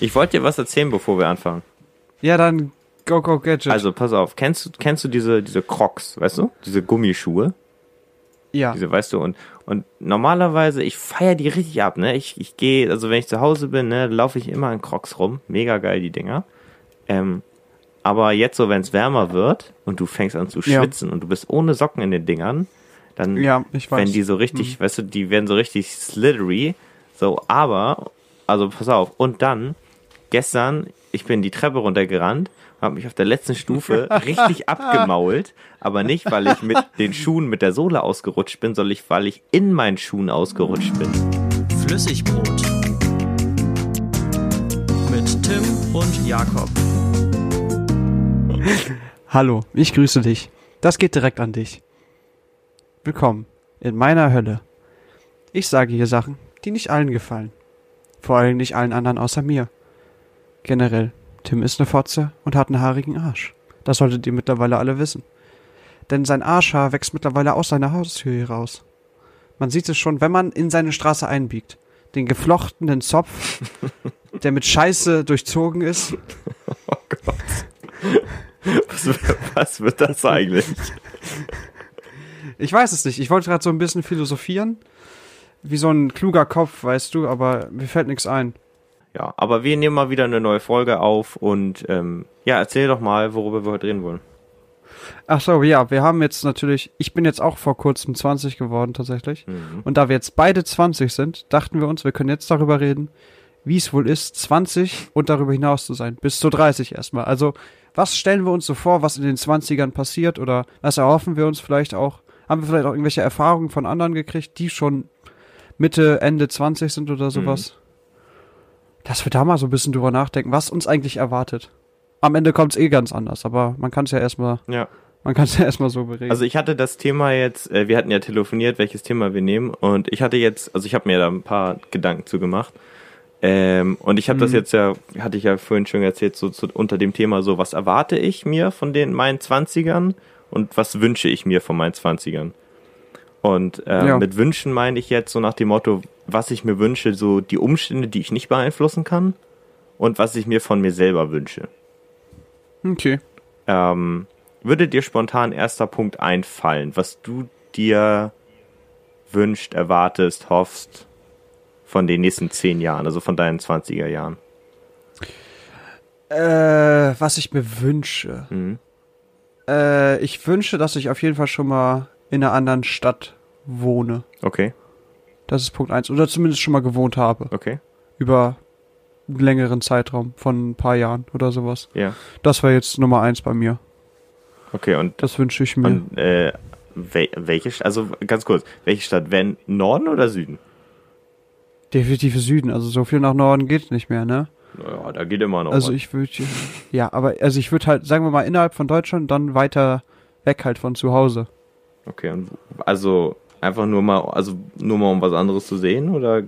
Ich wollte dir was erzählen, bevor wir anfangen. Ja, dann go, go, gadget. Also, pass auf. Kennst du, kennst du diese, diese Crocs, weißt du? Diese Gummischuhe? ja. Diese, weißt du, und, und normalerweise, ich feiere die richtig ab, ne? Ich, ich gehe, also wenn ich zu Hause bin, ne, laufe ich immer in Crocs rum. Mega geil, die Dinger. Ähm, aber jetzt so, wenn es wärmer wird und du fängst an zu Ja. schwitzen und du bist ohne Socken in den Dingern, dann, Ja, ich weiß. Mhm. wenn die so richtig, weißt du, die werden so richtig slithery. So, aber, also pass auf, und dann, gestern, ich bin die Treppe runtergerannt, habe mich auf der letzten Stufe richtig abgemault, aber nicht, weil ich mit den Schuhen mit der Sohle ausgerutscht bin, sondern ich, weil ich in meinen Schuhen ausgerutscht bin. Flüssigbrot. Mit Tim und Jakob. Hallo, ich grüße dich. Das geht direkt an dich. Willkommen in meiner Hölle. Ich sage hier Sachen, die nicht allen gefallen. Vor allem nicht allen anderen außer mir. Generell, Tim ist eine Fotze und hat einen haarigen Arsch. Das solltet ihr mittlerweile alle wissen. Denn sein Arschhaar wächst mittlerweile aus seiner Haustür raus. Man sieht es schon, wenn man in seine Straße einbiegt. Den geflochtenen Zopf, der mit Scheiße durchzogen ist. Was, was wird das eigentlich? Ich weiß es nicht. Ich wollte gerade so ein bisschen philosophieren. Wie so ein kluger Kopf, weißt du, aber mir fällt nichts ein. Ja, aber wir nehmen mal wieder eine neue Folge auf und ähm, ja, erzähl doch mal, worüber wir heute reden wollen. Ach so, ja, wir haben jetzt natürlich, ich bin jetzt auch vor kurzem 20 geworden tatsächlich. Mhm. Und da wir jetzt beide 20 sind, dachten wir uns, wir können jetzt darüber reden, wie es wohl ist, 20 und darüber hinaus zu sein. Bis zu 30 erstmal. Also, was stellen wir uns so vor, was in den 20ern passiert oder was erhoffen wir uns vielleicht auch? Haben wir vielleicht auch irgendwelche Erfahrungen von anderen gekriegt, die schon Mitte, Ende 20 sind oder sowas? Dass wir da mal so ein bisschen drüber nachdenken, was uns eigentlich erwartet. Am Ende kommt es eh ganz anders, aber man kann es ja erstmal, Ja. man kann es ja erstmal so bereden. Also ich hatte das Thema jetzt, äh, wir hatten ja telefoniert, welches Thema wir nehmen und ich hatte jetzt, also ich habe mir da ein paar Gedanken zu gemacht. Ähm, und ich habe das Mhm. jetzt ja, hatte ich ja vorhin schon erzählt, so, so unter dem Thema so, was erwarte ich mir von den meinen Zwanzigern und was wünsche ich mir von meinen Zwanzigern. Und äh, Ja. mit Wünschen meine ich jetzt so nach dem Motto, was ich mir wünsche, so die Umstände, die ich nicht beeinflussen kann und was ich mir von mir selber wünsche. okay. Ähm, würde dir spontan erster Punkt einfallen, was du dir wünscht, erwartest, hoffst von den nächsten zehn Jahren, also von deinen 20er Jahren? Äh, was ich mir wünsche. Mhm. Äh, ich wünsche, dass ich auf jeden Fall schon mal in einer anderen Stadt wohne. Okay, Das ist Punkt eins. Oder zumindest schon mal gewohnt habe. okay, Über einen längeren Zeitraum von ein paar Jahren oder sowas. ja. Das war jetzt Nummer eins bei mir. Okay, und, Das wünsche ich mir. und äh, wel welche, also ganz kurz, welche Stadt, wenn Norden oder Süden? Definitiv Süden. Also so viel nach Norden geht nicht mehr, ne? Naja, da geht immer noch Also was. ich würde, ja, aber also ich würde halt, sagen wir mal, innerhalb von Deutschland dann weiter weg halt von zu Hause. Okay, und also einfach nur mal, also nur mal um was anderes zu sehen oder?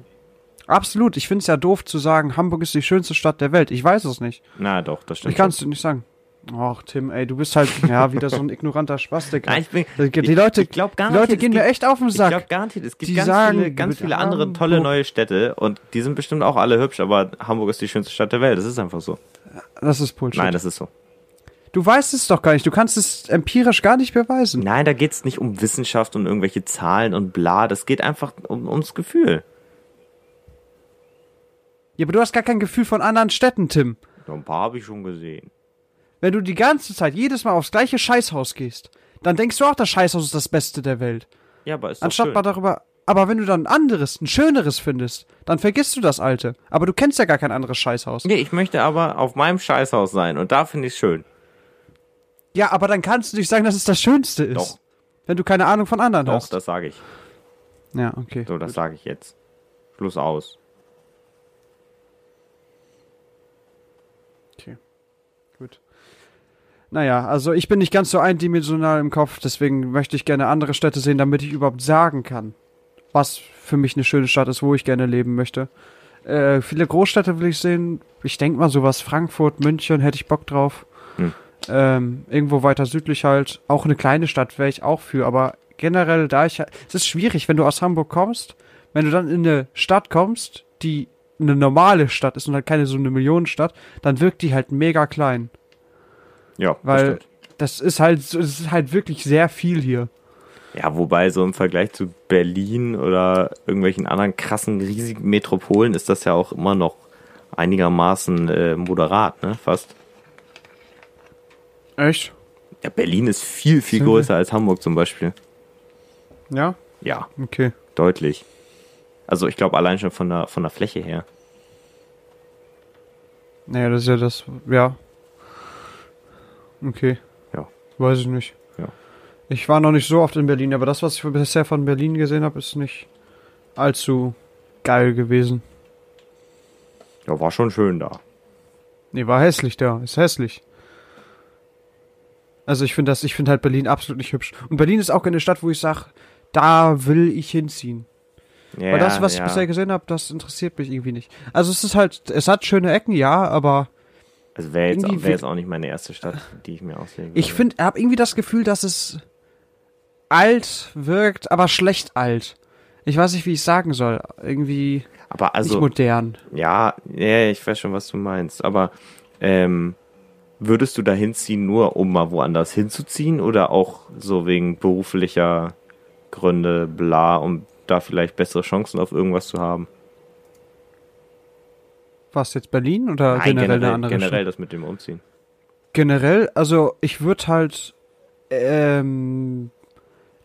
Absolut. Ich finde es ja doof zu sagen, Hamburg ist die schönste Stadt der Welt. Ich weiß es nicht. Na doch, das stimmt. Ich kann es dir nicht sagen. Ach, Tim, ey, du bist halt, ja, wieder so ein ignoranter Spastik. Nein, ich bin, Die Leute, ich glaub die Leute gehen gibt- mir echt auf den Ich glaube Sack. garantiert, es gibt Die ganz sagen, viele, ganz viele andere tolle Hamburg- neue Städte und die sind bestimmt auch alle hübsch, aber Hamburg ist die schönste Stadt der Welt. Das ist einfach so. Das ist Bullshit. Nein, das ist so. Du weißt es doch gar nicht. Du kannst es empirisch gar nicht beweisen. Nein, da geht's nicht um Wissenschaft und irgendwelche Zahlen und bla. Das geht einfach um, ums Gefühl. Ja, aber du hast gar kein Gefühl von anderen Städten, Tim. So ein paar habe ich schon gesehen. Wenn du die ganze Zeit jedes Mal aufs gleiche Scheißhaus gehst, dann denkst du auch, das Scheißhaus ist das Beste der Welt. Ja, aber ist doch Anstatt schön. mal darüber. Aber wenn du dann ein anderes, ein schöneres findest, dann vergisst du das alte. Aber du kennst ja gar kein anderes Scheißhaus. Nee, ich möchte aber auf meinem Scheißhaus sein und da finde ich schön. Ja, aber dann kannst du nicht sagen, dass es das Schönste ist. Doch. Wenn du keine Ahnung von anderen Doch, hast. das sage ich. Ja, okay. So, das sage ich jetzt. Schluss aus. Okay. Gut. Naja, also ich bin nicht ganz so eindimensional im Kopf, deswegen möchte ich gerne andere Städte sehen, damit ich überhaupt sagen kann, was für mich eine schöne Stadt ist, wo ich gerne leben möchte. Äh, viele Großstädte will ich sehen. Ich denke mal sowas, Frankfurt, München, hätte ich Bock drauf. Hm. Ähm, irgendwo weiter südlich halt. Auch eine kleine Stadt wäre ich auch für, aber generell da ich, es ist schwierig, wenn du aus Hamburg kommst, wenn du dann in eine Stadt kommst, die eine normale Stadt ist und halt keine so eine Millionenstadt, dann wirkt die halt mega klein. Ja, das Weil stimmt. das ist halt, es ist halt wirklich sehr viel hier. Ja, wobei so im Vergleich zu Berlin oder irgendwelchen anderen krassen, riesigen Metropolen ist das ja auch immer noch einigermaßen äh, moderat, ne? Fast. Echt? Ja, Berlin ist viel, viel Sind wir- größer als Hamburg zum Beispiel. Ja? Ja, Okay. deutlich. Also ich glaube allein schon von der, von der Fläche her. Naja, das ist ja das, ja. Okay. Ja. Weiß ich nicht. Ja. Ich war noch nicht so oft in Berlin, aber das, was ich bisher von Berlin gesehen habe, ist nicht allzu geil gewesen. Ja, war schon schön da. Nee, war hässlich da. Ist hässlich. Also ich finde das, ich finde halt Berlin absolut nicht hübsch. Und Berlin ist auch keine Stadt, wo ich sage, da will ich hinziehen. Ja, Weil das, was ich ja. bisher gesehen habe, das interessiert mich irgendwie nicht. Also es ist halt, es hat schöne Ecken, ja, aber Also wäre jetzt, wär jetzt auch nicht meine erste Stadt, die ich mir auslegen ich würde. finde, habe irgendwie das Gefühl, dass es alt wirkt, aber schlecht alt. Ich weiß nicht, wie ich sagen soll. Irgendwie Aber nicht also, modern. ja, ja, ich weiß schon, was du meinst. Aber ähm, würdest du da hinziehen, nur um mal woanders hinzuziehen oder auch so wegen beruflicher Gründe, bla, um da vielleicht bessere Chancen auf irgendwas zu haben? Was jetzt Berlin oder Nein, generell, generell, eine andere generell Stadt? das mit dem Umziehen. Generell, also ich würde halt, ähm,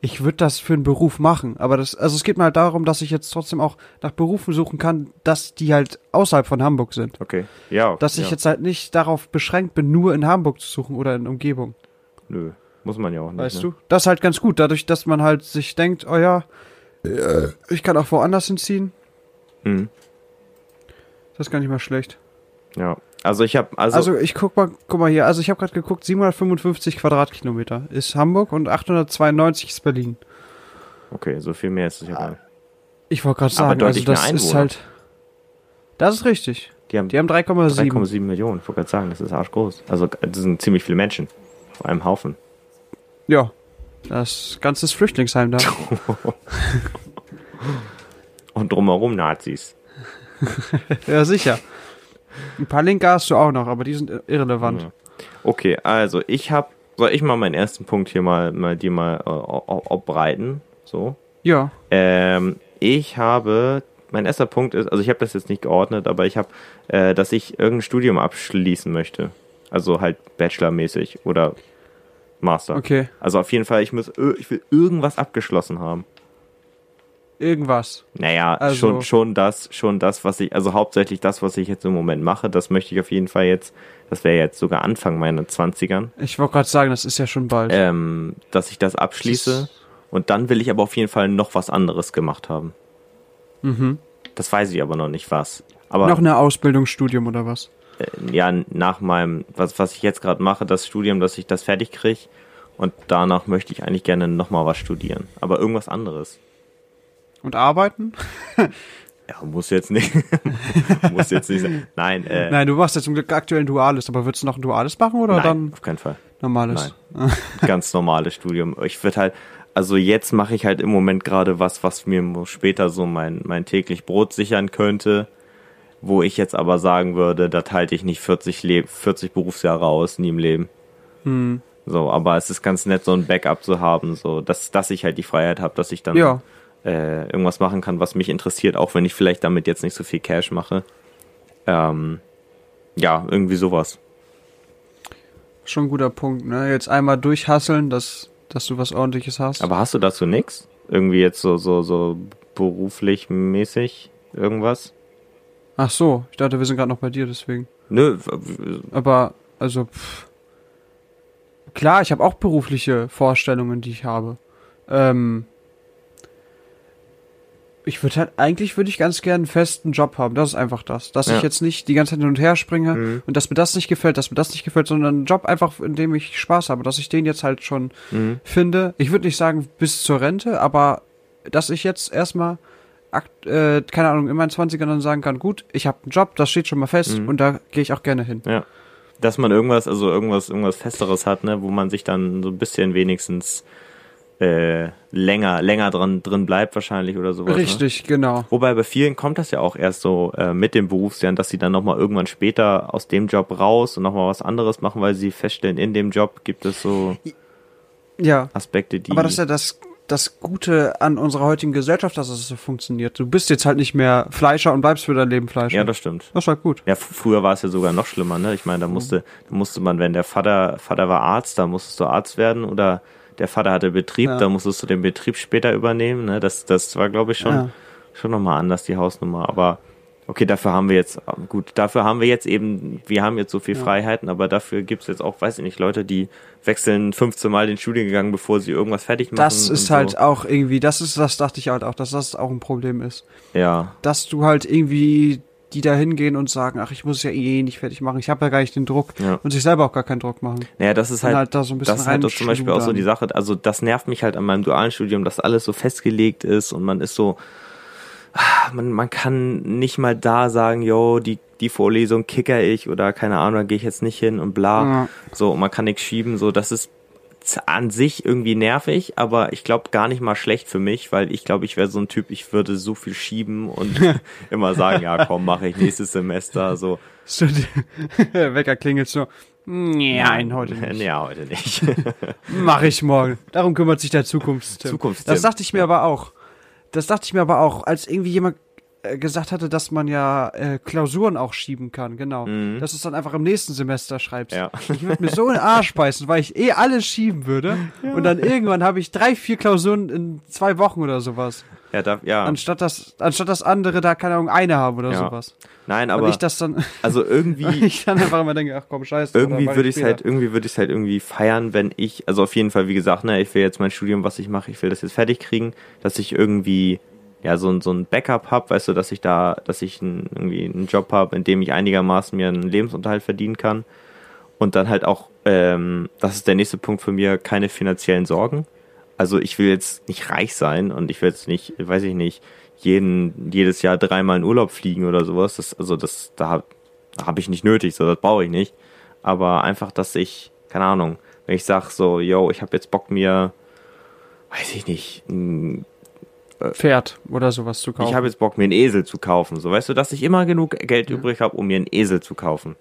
ich würde das für einen Beruf machen, aber das, also es geht mir halt darum, dass ich jetzt trotzdem auch nach Berufen suchen kann, dass die halt außerhalb von Hamburg sind. Okay, ja. Dass ich ja. jetzt halt nicht darauf beschränkt bin, nur in Hamburg zu suchen oder in Umgebung. Nö, muss man ja auch nicht. Weißt ne? du? Das ist halt ganz gut, dadurch, dass man halt sich denkt, oh ja, ich kann auch woanders hinziehen. Mhm. Das ist gar nicht mal schlecht. Ja. Also ich habe also, Also, ich guck mal, guck mal hier, also ich habe gerade geguckt, 755 Quadratkilometer ist Hamburg und 892 ist Berlin. okay, so viel mehr ist es ja gar nicht. Ich wollte gerade sagen, also das ist halt. Das ist richtig. Die haben Die haben 3,7. 3,7 Millionen. Ich wollte gerade sagen, das ist arschgroß. Also das sind ziemlich viele Menschen auf einem Haufen. Ja. Das ganze ist Flüchtlingsheim da. Und drumherum Nazis. ja, sicher. Ein paar Linke hast du auch noch, aber die sind irrelevant. Ja. Okay, also ich habe, soll ich mal meinen ersten Punkt hier mal, mal dir mal äh, abbreiten? So. Ja. Ähm, ich habe, mein erster Punkt ist, also ich habe das jetzt nicht geordnet, aber ich habe, äh, dass ich irgendein Studium abschließen möchte. Also halt Bachelor-mäßig oder Master. Okay. Also auf jeden Fall, ich muss, ich will irgendwas abgeschlossen haben. Irgendwas. Naja, Also- schon, schon das, schon das, was ich, also hauptsächlich das, was ich jetzt im Moment mache, das möchte ich auf jeden Fall jetzt, das wäre jetzt sogar Anfang meiner Zwanzigern, Ich wollte gerade sagen, das ist ja schon bald. ähm, dass ich das abschließe und dann will ich aber auf jeden Fall noch was anderes gemacht haben. mhm. Das weiß ich aber noch nicht was. Aber Noch eine Ausbildungsstudium oder was? äh, ja, nach meinem, was, was ich jetzt gerade mache, das Studium, dass ich das fertig kriege und danach möchte ich eigentlich gerne nochmal was studieren. Aber irgendwas anderes. Und arbeiten? Ja, muss jetzt nicht. muss jetzt nicht sein. Nein, äh, Nein, du machst ja zum Glück aktuell ein duales, aber würdest du noch ein duales machen oder nein, dann auf keinen Fall. normales? ganz normales Studium. Ich würde halt, also jetzt mache ich halt im Moment gerade was, was mir später so mein, mein täglich Brot sichern könnte, wo ich jetzt aber sagen würde, das halte ich nicht 40, Le 40 Berufsjahre aus, nie im Leben. Hm. So, aber es ist ganz nett, so ein Backup zu haben, so, dass, dass ich halt die Freiheit habe, dass ich dann Ja. Äh, irgendwas machen kann, was mich interessiert, auch wenn ich vielleicht damit jetzt nicht so viel Cash mache. Ähm, ja, irgendwie sowas. Schon ein guter Punkt, ne? Jetzt einmal durchhasseln, dass, dass du was ordentliches hast. Aber hast du dazu nix? Irgendwie jetzt so, so, so beruflich mäßig irgendwas? Ach so, ich dachte, wir sind gerade noch bei dir, deswegen. Nö, Aber, also, pff. klar, ich habe auch berufliche Vorstellungen, die ich habe. Ähm, ich würde halt, eigentlich würde ich ganz gerne einen festen Job haben. Das ist einfach das. Dass Ja. ich jetzt nicht die ganze Zeit hin und her springe Mhm. und dass mir das nicht gefällt, dass mir das nicht gefällt, sondern einen Job einfach, in dem ich Spaß habe. Dass ich den jetzt halt schon mhm. finde. Ich würde nicht sagen bis zur Rente, aber dass ich jetzt erstmal, akt- äh, keine Ahnung, in meinen 20ern dann sagen kann, gut, ich habe einen Job, das steht schon mal fest Mhm. und da gehe ich auch gerne hin. ja. Dass man irgendwas, also irgendwas, irgendwas Festeres hat, ne, wo man sich dann so ein bisschen wenigstens äh, länger, länger dran, drin bleibt wahrscheinlich oder sowas. Ne? Richtig, genau. Wobei bei vielen kommt das ja auch erst so äh, mit dem Berufsjahr, dass sie dann nochmal irgendwann später aus dem Job raus und nochmal was anderes machen, weil sie feststellen, in dem Job gibt es so Ja. Aspekte, die. Aber das ist ja das, das Gute an unserer heutigen Gesellschaft, dass es so funktioniert. Du bist jetzt halt nicht mehr Fleischer und bleibst für dein Leben Fleischer. ja, das stimmt. das ist halt gut. Ja, früher war es ja sogar noch schlimmer, ne? Ich meine, da musste, da musste man, wenn der Vater, Vater war Arzt, da musstest du Arzt werden oder der Vater hatte Betrieb, Ja. da musstest du den Betrieb später übernehmen, ne? Das, das war, glaube ich, schon, Ja. schon nochmal anders, die Hausnummer. Aber okay, dafür haben wir jetzt, gut, dafür haben wir jetzt eben, wir haben jetzt so viel Freiheiten, aber dafür gibt's jetzt auch, weiß ich nicht, Leute, die wechseln 15 Mal den Studiengang, bevor sie irgendwas fertig machen. Das ist und halt so. auch irgendwie, das ist, das dachte ich halt auch, dass das auch ein Problem ist. Ja, Dass du halt irgendwie die da hingehen und sagen, ach, ich muss es ja eh nicht fertig machen, ich habe ja gar nicht den Druck Ja. und sich selber auch gar keinen Druck machen. Naja, das ist halt, halt da so ein bisschen das ist halt zum Beispiel auch so die. Sache, also das nervt mich halt an meinem dualen Studium, dass alles so festgelegt ist und man ist so, ah, man, man kann nicht mal da sagen, yo, die, die Vorlesung kicker ich oder keine Ahnung, da gehe ich jetzt nicht hin und bla. Ja. So, und man kann nichts schieben, so, das ist an sich irgendwie nervig, aber ich glaube gar nicht mal schlecht für mich, weil ich glaube, ich wäre so ein Typ, ich würde so viel schieben und immer sagen, ja komm, mache ich nächstes Semester, so. Der Wecker klingelt so. Nein, heute nicht. Ja, heute nicht. Mach ich morgen. Darum kümmert sich der Zukunftstipp. Zukunftstim. Das dachte ich mir aber auch. Das dachte ich mir aber auch, als irgendwie jemand gesagt hatte, dass man ja äh, Klausuren auch schieben kann, genau. Dass du es dann einfach im nächsten Semester schreibst. Ja. Ich würde mir so in den Arsch beißen, weil ich eh alles schieben würde. Und dann irgendwann habe ich drei, vier Klausuren in zwei Wochen oder sowas. Ja, da, ja. Anstatt das, anstatt das andere da, keine Ahnung, eine haben oder Ja. sowas. Nein, Aber aber ich das dann, also irgendwie ich dann einfach immer denke, ach komm, scheiße. irgendwie würde ich es halt irgendwie würde ich halt irgendwie feiern, wenn ich also auf jeden Fall wie gesagt, ne, ich will jetzt mein Studium, was ich mache, ich will das jetzt fertig kriegen, dass ich irgendwie ja so ein so ein Backup hab, weißt du, dass ich da, dass ich ein, irgendwie einen Job habe, in dem ich einigermaßen mir einen Lebensunterhalt verdienen kann und dann halt auch ähm, das ist der nächste Punkt für mir, keine finanziellen Sorgen. Also ich will jetzt nicht reich sein und ich will jetzt nicht, weiß ich nicht, jeden jedes Jahr dreimal in Urlaub fliegen oder sowas. Das also das da habe hab ich nicht nötig, so das brauche ich nicht. Aber einfach, dass ich keine Ahnung, wenn ich sag so, yo, ich habe jetzt Bock mir, weiß ich nicht, ein Pferd oder sowas zu kaufen. ich habe jetzt Bock, mir einen Esel zu kaufen. So, weißt du, dass ich immer genug Geld übrig habe, um mir einen Esel zu kaufen.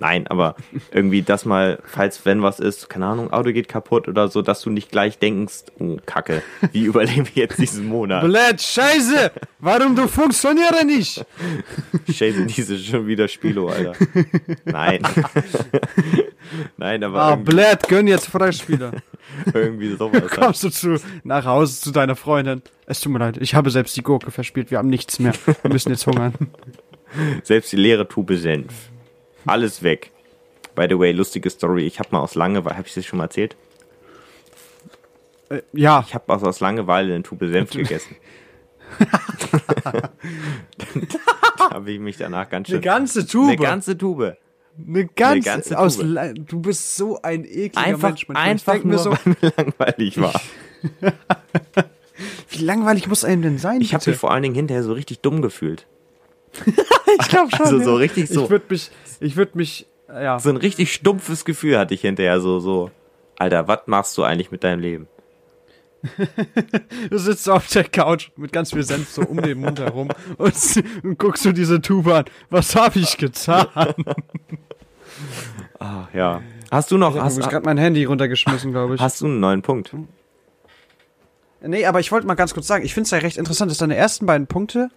Nein, aber irgendwie das mal, falls wenn was ist, keine Ahnung, Auto geht kaputt oder so, dass du nicht gleich denkst, oh Kacke, wie überlebe ich jetzt diesen Monat? Blöd, scheiße! Warum du funktioniere nicht? Scheiße, diese schon wieder Spielo, Alter. Nein. Nein, aber Ah, blöd, gönn jetzt Freispieler. irgendwie sowas. Halt. Kommst du zu, nach Hause zu deiner Freundin. Es tut mir leid, ich habe selbst die Gurke verspielt, wir haben nichts mehr. Wir müssen jetzt hungern. Selbst die leere Tube Senf. Alles weg. By the way, lustige Story. Ich habe mal aus Langeweile, habe ich das schon mal erzählt? Äh, ja, Ich habe also aus Langeweile eine Tube Senf gegessen. da habe ich mich danach ganz schön. eine ganze Tube. Eine ganze Tube. Eine ganze, ganze aus, Du bist so ein ekliger Einfach, Mensch. manchmal. Einfach nur, mir so, weil mir langweilig war. wie langweilig muss einem denn sein? Ich habe mich vor allen Dingen hinterher so richtig dumm gefühlt. ich glaube schon. also ja. so richtig so. Ich würde mich, ich würde mich, ja. So ein richtig stumpfes Gefühl hatte ich hinterher. So, so. Alter, was machst du eigentlich mit deinem Leben? Du sitzt auf der Couch mit ganz viel Senf so um den Mund herum und, und guckst du diese Tube an. Was habe ich getan? Ah, ja. Hast du noch, Ich hast, habe gerade mein Handy runtergeschmissen, glaube ich. hast du einen neuen Punkt? Nee, aber ich wollte mal ganz kurz sagen, ich finde es ja recht interessant, dass deine ersten beiden Punkte,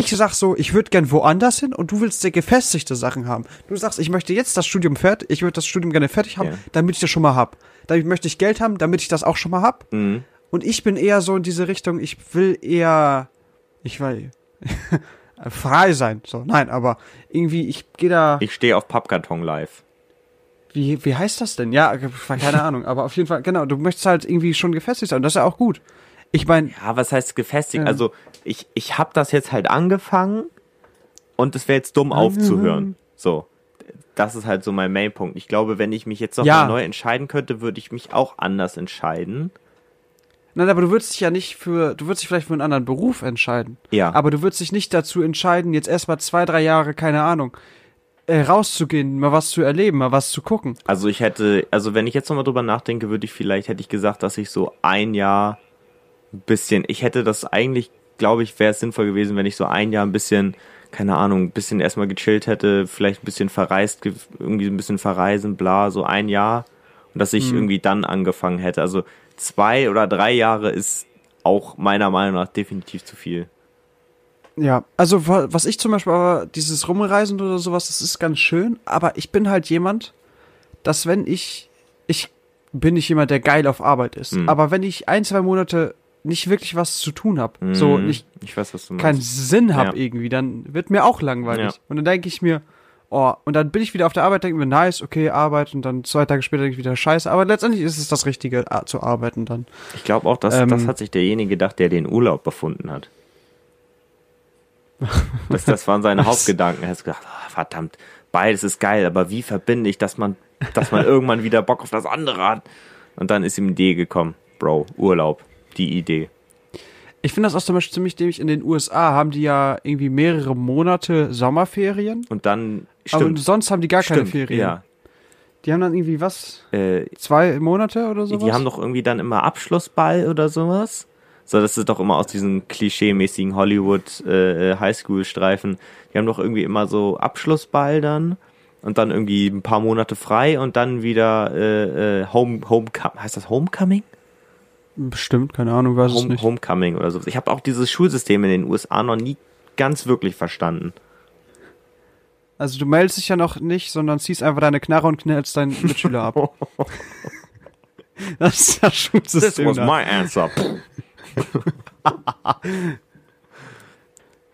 ich sag so, ich würde gern woanders hin und du willst sehr gefestigte Sachen haben. Du sagst, ich möchte jetzt das Studium fertig, ich würde das Studium gerne fertig haben, Ja. damit ich das schon mal hab. Damit möchte ich Geld haben, damit ich das auch schon mal hab. Mhm. Und ich bin eher so in diese Richtung, ich will eher, ich will frei sein. So, nein, aber irgendwie, ich gehe da, Ich stehe auf Pappkarton live. wie, wie heißt das denn? Ja, keine Ahnung, aber auf jeden Fall, genau, du möchtest halt irgendwie schon gefestigt sein und das ist ja auch gut. Ich meine, Ja, was heißt gefestigt? Ja. Also ich, ich habe das jetzt halt angefangen und es wäre jetzt dumm aufzuhören. So. Das ist halt so mein Mainpunkt. Ich glaube, wenn ich mich jetzt noch Ja. neu entscheiden könnte, würde ich mich auch anders entscheiden. Nein, aber du würdest dich ja nicht für, du würdest dich vielleicht für einen anderen Beruf entscheiden. Ja. Aber du würdest dich nicht dazu entscheiden, jetzt erstmal zwei, drei Jahre, keine Ahnung, äh, rauszugehen, mal was zu erleben, mal was zu gucken. Also ich hätte, also wenn ich jetzt nochmal drüber nachdenke, würde ich vielleicht, hätte ich gesagt, dass ich so ein Jahr ein bisschen, ich hätte das eigentlich, glaube ich, wäre es sinnvoll gewesen, wenn ich so ein Jahr ein bisschen, keine Ahnung, ein bisschen erstmal gechillt hätte, vielleicht ein bisschen verreist, ge- irgendwie ein bisschen verreisen, bla, so ein Jahr. Und dass ich irgendwie dann angefangen hätte. Also zwei oder drei Jahre ist auch meiner Meinung nach definitiv zu viel. Ja, also wa- was ich zum Beispiel aber, dieses Rumreisen oder sowas, das ist ganz schön, aber ich bin halt jemand, dass wenn ich, ich bin nicht jemand, der geil auf Arbeit ist, Hm. aber wenn ich ein, zwei Monate nicht wirklich was zu tun habe, so Mhm. nicht Ich weiß, was du meinst. keinen Sinn habe Ja. irgendwie, dann wird mir auch langweilig. Ja. Und dann denke ich mir, oh, und dann bin ich wieder auf der Arbeit, denke mir, nice, okay, Arbeit, und dann zwei Tage später denke ich wieder, scheiße, aber letztendlich ist es das Richtige, zu arbeiten dann. Ich glaube auch, dass Ähm, das hat sich derjenige gedacht, der den Urlaub befunden hat. das, das waren seine Hauptgedanken. Er hat gedacht, ah, verdammt, beides ist geil, aber wie verbinde ich, dass man, dass man irgendwann wieder Bock auf das andere hat? Und dann ist ihm die Idee gekommen, Bro, Urlaub, die Idee. Ich finde das auch zum Beispiel ziemlich dämlich. In den USA haben die ja irgendwie mehrere Monate Sommerferien. Und dann Aber stimmt, sonst haben die gar keine stimmt, Ferien. ja. Die haben dann irgendwie was? Äh, Zwei Monate oder sowas? die haben doch irgendwie dann immer Abschlussball oder sowas. So, das ist doch immer aus diesen klischee-mäßigen Hollywood äh, Highschool-Streifen. Die haben doch irgendwie immer so Abschlussball dann und dann irgendwie ein paar Monate frei und dann wieder äh, äh, Home, Homecoming. Heißt das Homecoming? Bestimmt, keine Ahnung, weiß es Home, nicht. Homecoming oder so. Ich habe auch dieses Schulsystem in den USA noch nie ganz wirklich verstanden. Also du meldest dich ja noch nicht, sondern ziehst einfach deine Knarre und knallst deinen Mitschüler ab. das ist das Schulsystem. da. answer.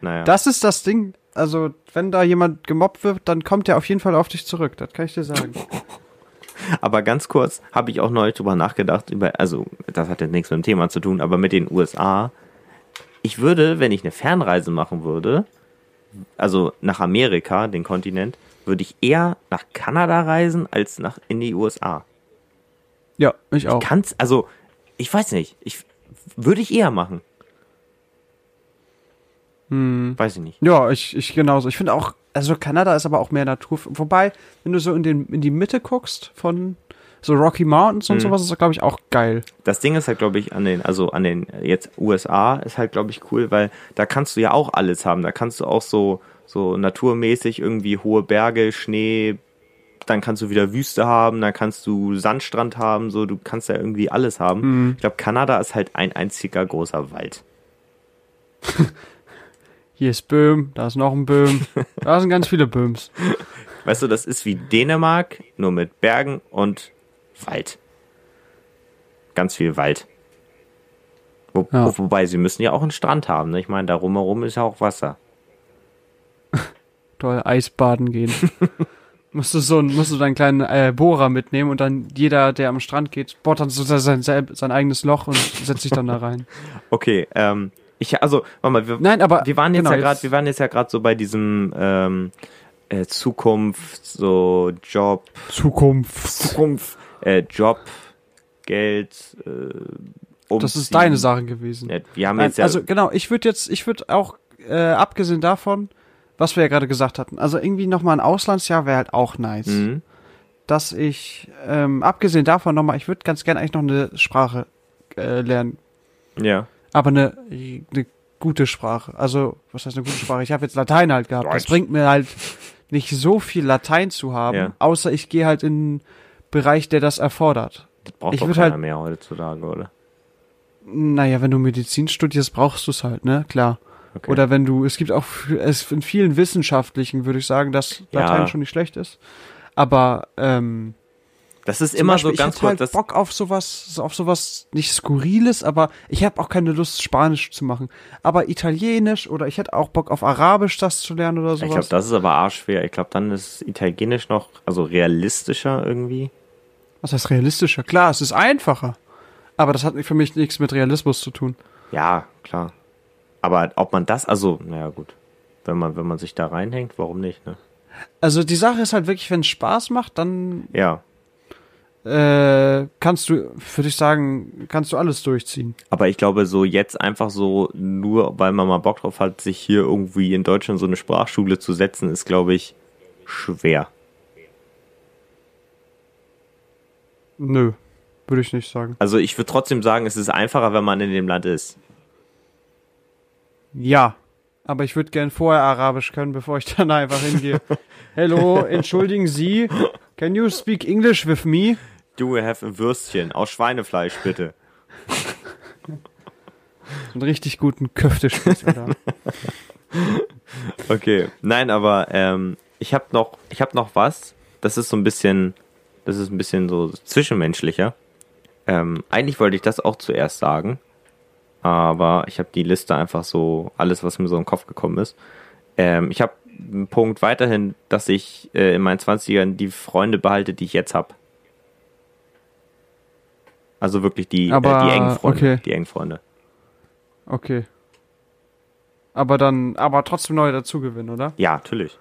naja. Das ist das Ding. Also, wenn da jemand gemobbt wird, dann kommt er auf jeden Fall auf dich zurück. Das kann ich dir sagen. Aber ganz kurz habe ich auch neulich drüber nachgedacht, über, also das hat jetzt nichts mit dem Thema zu tun, aber mit den USA. Ich würde, wenn ich eine Fernreise machen würde, also nach Amerika, den Kontinent, würde ich eher nach Kanada reisen als nach in die USA. Ja, ich auch. Kann's, also ich weiß nicht, ich würde ich eher machen. Hm. Weiß ich nicht. Ja, ich, ich genauso. Ich finde auch, also Kanada ist aber auch mehr Natur. Wobei, wenn du so in, den, in die Mitte guckst von so Rocky Mountains und Mhm. sowas, ist das, glaube ich, auch geil. Das Ding ist halt, glaube ich, an den, also an den jetzt USA ist halt, glaube ich, cool, weil da kannst du ja auch alles haben. Da kannst du auch so, so naturmäßig irgendwie hohe Berge, Schnee, dann kannst du wieder Wüste haben, dann kannst du Sandstrand haben, so, du kannst ja irgendwie alles haben. Mhm. Ich glaube, Kanada ist halt ein einziger großer Wald. Hier ist Böhm, da ist noch ein Böhm. da sind ganz viele Böhms. Weißt du, das ist wie Dänemark, nur mit Bergen und Wald. Ganz viel Wald. Wo, Ja. wo, wobei, sie müssen ja auch einen Strand haben. Ne? Ich meine, da rumherum ist ja auch Wasser. Toll, Eisbaden gehen. musst du so ein, musst du deinen kleinen äh, Bohrer mitnehmen und dann jeder, der am Strand geht, bohrt dann so sein, sein, sein eigenes Loch und setzt sich dann da rein. Okay, ähm, ich, also, warte mal, wir, Nein, aber wir waren jetzt genau, ja gerade, wir waren jetzt ja gerade so bei diesem ähm, äh, Zukunft, so Job, Zukunft. Zukunft, äh, Job, Geld, äh, umziehen. Das ist deine Sache gewesen. Ja, wir haben Nein, jetzt ja, also genau, ich würde jetzt, ich würde auch, äh, abgesehen davon, was wir ja gerade gesagt hatten, also irgendwie nochmal ein Auslandsjahr wäre halt auch nice. Mhm. Dass ich, ähm, abgesehen davon nochmal, ich würde ganz gerne eigentlich noch eine Sprache äh, lernen. ja, Aber eine, eine gute Sprache. Also, was heißt eine gute Sprache? Ich habe jetzt Latein halt gehabt. Das bringt mir halt nicht so viel Latein zu haben, Ja. außer ich gehe halt in einen Bereich, der das erfordert. das braucht Ich doch würd keiner halt- mehr heutzutage, oder? Naja, wenn du Medizin studierst, brauchst du es halt, ne? Klar. Okay. Oder wenn du, es gibt auch es in vielen wissenschaftlichen, würde ich sagen, dass Ja. Latein schon nicht schlecht ist. Aber ähm, das ist zum immer Beispiel, so ganz ich hätte kurz, halt das, Bock auf sowas, so auf sowas nicht Skurriles, aber ich habe auch keine Lust, Spanisch zu machen. Aber Italienisch oder ich hätte auch Bock auf Arabisch das zu lernen oder ich glaube, sowas. das ist aber arschschwer. Ich glaube, dann ist Italienisch noch, also realistischer irgendwie. Was heißt realistischer? Klar, es ist einfacher. Aber das hat für mich nichts mit Realismus zu tun. Ja, klar. Aber ob man das, also, naja, gut. Wenn man, wenn man sich da reinhängt, warum nicht, ne? Also die Sache ist halt wirklich, wenn es Spaß macht, dann Ja. Äh, kannst du, würde ich sagen, kannst du alles durchziehen. Aber ich glaube, so jetzt einfach so, nur weil man mal Bock drauf hat, sich hier irgendwie in Deutschland so eine Sprachschule zu setzen, ist, glaube ich, schwer? Nö, würde ich nicht sagen. Also ich würde trotzdem sagen, es ist einfacher, wenn man in dem Land ist. Ja, aber ich würde gern vorher Arabisch können, bevor ich dann einfach hingehe. Hello, entschuldigen Sie, can you speak English with me? Do we have a Würstchen aus Schweinefleisch, bitte? Einen richtig guten Köftespieß, oder? Okay. Nein, aber ähm, ich habe noch, ich habe noch was. Das ist so ein bisschen, das ist ein bisschen so zwischenmenschlicher. Ähm, eigentlich wollte ich das auch zuerst sagen, aber ich habe die Liste einfach so alles, was mir so im Kopf gekommen ist. Ähm, ich habe einen Punkt weiterhin, dass ich äh, in meinen 20ern die Freunde behalte, die ich jetzt habe. Also wirklich die, Aber, äh, die engen Freunde, okay. die engen Freunde. Okay. Aber dann, aber trotzdem neue dazugewinnen, oder? Ja, natürlich.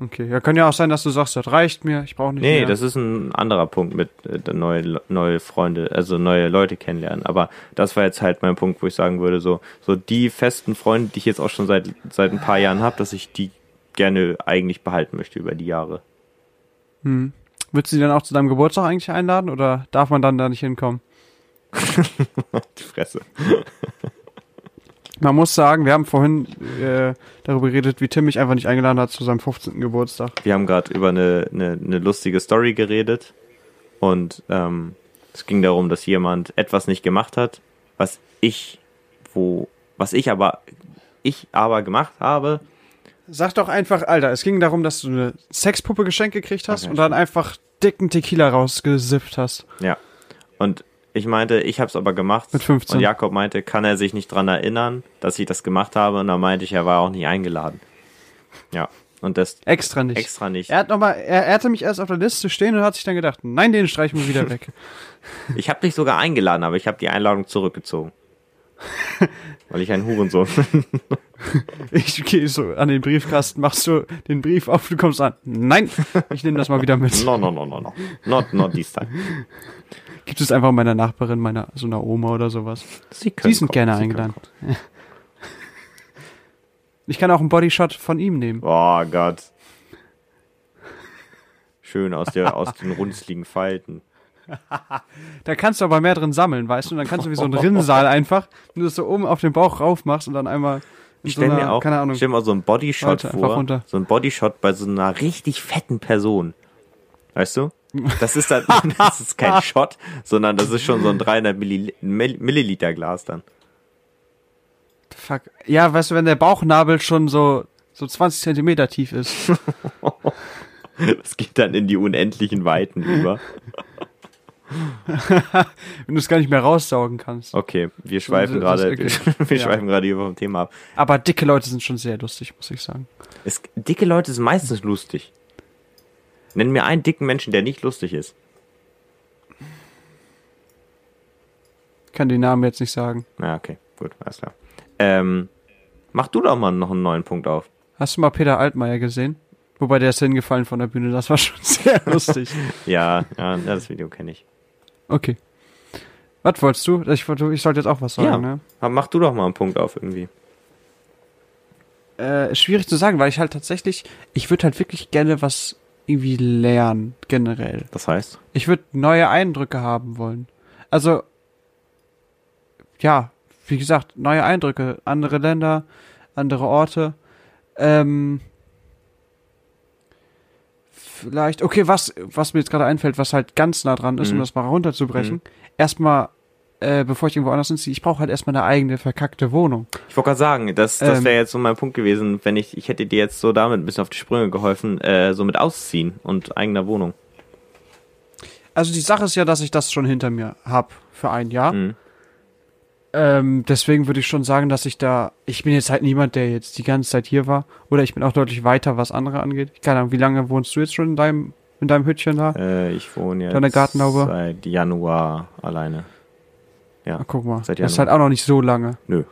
Okay. Ja, kann ja auch sein, dass du sagst, das reicht mir, ich brauche nicht Nee, mehr. das ist ein anderer Punkt mit äh, neue, neue Freunde, also neue Leute kennenlernen. Aber das war jetzt halt mein Punkt, wo ich sagen würde, so, so die festen Freunde, die ich jetzt auch schon seit, seit ein paar Jahren habe, dass ich die gerne eigentlich behalten möchte über die Jahre. Hm. Würdest du die dann auch zu deinem Geburtstag eigentlich einladen oder darf man dann da nicht hinkommen? Die Fresse. Man muss sagen, wir haben vorhin äh, darüber geredet, wie Tim mich einfach nicht eingeladen hat zu seinem 15. Geburtstag. Wir haben gerade über eine, eine, eine lustige Story geredet und ähm, es ging darum, dass jemand etwas nicht gemacht hat, was ich, wo, was ich aber, ich aber gemacht habe. Sag doch einfach, Alter, es ging darum, dass du eine Sexpuppe geschenkt gekriegt hast Okay, und dann einfach dicken Tequila rausgesippt hast. Ja. Und ich meinte, ich habe es aber gemacht. Mit 15. Und Jakob meinte, kann er sich nicht dran erinnern, dass ich das gemacht habe. Und dann meinte ich, er war auch nicht eingeladen. Ja. Und das Extra nicht. extra nicht. Er hat noch mal, er, er hatte mich erst auf der Liste stehen und hat sich dann gedacht, nein, den streichen wir wieder weg. Ich habe dich sogar eingeladen, aber ich habe die Einladung zurückgezogen. Weil ich ein Hurensohn bin. Ich gehe so an den Briefkasten, machst du den Brief auf, du kommst an. Nein, ich nehme das mal wieder mit. No, no, no, no, no. Not, not this time. Gibt es einfach meiner Nachbarin, meiner so einer Oma oder sowas. Sie, Die sind kommen, gerne sie eingeladen. können Ich kann auch einen Bodyshot von ihm nehmen. Oh Gott. Schön aus, der, aus den runzligen Falten. Da kannst du aber mehr drin sammeln, weißt du? Und dann kannst du wie so ein Rinnsal einfach, wenn du das so oben auf den Bauch rauf machst und dann einmal in Ich so stell einer, mir auch, keine Ahnung, stell mir so einen Bodyshot vor. runter. So ein Bodyshot bei so einer richtig fetten Person. Weißt du? Das ist dann, das ist kein Shot, sondern das ist schon so ein 300 Milli Mill- Milliliter Glas dann. fuck. Ja, weißt du, wenn der Bauchnabel schon so, so 20 Zentimeter tief ist. Das geht dann in die unendlichen Weiten über. wenn du es gar nicht mehr raussaugen kannst. Okay, wir schweifen gerade, okay. wir Ja. schweifen gerade hier vom Thema ab. Aber dicke Leute sind schon sehr lustig, muss ich sagen. Es, dicke Leute sind meistens lustig. Nenn mir einen dicken Menschen, der nicht lustig ist. Ich kann den Namen jetzt nicht sagen. Na, okay, gut, alles klar. Ähm, mach du doch mal noch einen neuen Punkt auf. Hast du mal Peter Altmaier gesehen? Wobei der ist hingefallen von der Bühne, das war schon sehr lustig. Ja, ja, das Video kenne ich. Okay. Was wolltest du? Ich, ich sollte jetzt auch was sagen, Ja. ne? Aber Mach du doch mal einen Punkt auf irgendwie. Äh, schwierig zu sagen, weil ich halt tatsächlich, ich würde halt wirklich gerne was irgendwie lernen, generell. Das heißt? Ich würde neue Eindrücke haben wollen. Also, ja, wie gesagt, neue Eindrücke, andere Länder, andere Orte. Ähm, vielleicht, okay, was, was mir jetzt gerade einfällt, was halt ganz nah dran ist, um Mhm. das mal runterzubrechen. Erstmal, äh, bevor ich irgendwo anders hinziehe, ich brauche halt erstmal eine eigene verkackte Wohnung. Ich wollte gerade sagen, das, das Ähm. wäre jetzt so mein Punkt gewesen, wenn ich, ich hätte dir jetzt so damit ein bisschen auf die Sprünge geholfen, äh, so mit Ausziehen und eigener Wohnung. Also die Sache ist ja, dass ich das schon hinter mir hab für ein Jahr. Mhm. Ähm, deswegen würde ich schon sagen, dass ich da, ich bin jetzt halt niemand, der jetzt die ganze Zeit hier war. Oder ich bin auch deutlich weiter, was andere angeht. Keine Ahnung, wie lange wohnst du jetzt schon in deinem, in deinem Hütchen da? Äh, ich wohne jetzt Deine Gartenlaube? seit Januar alleine. Ja. Ah, guck mal, Seit das ist Januar. halt auch noch nicht so lange. Nö.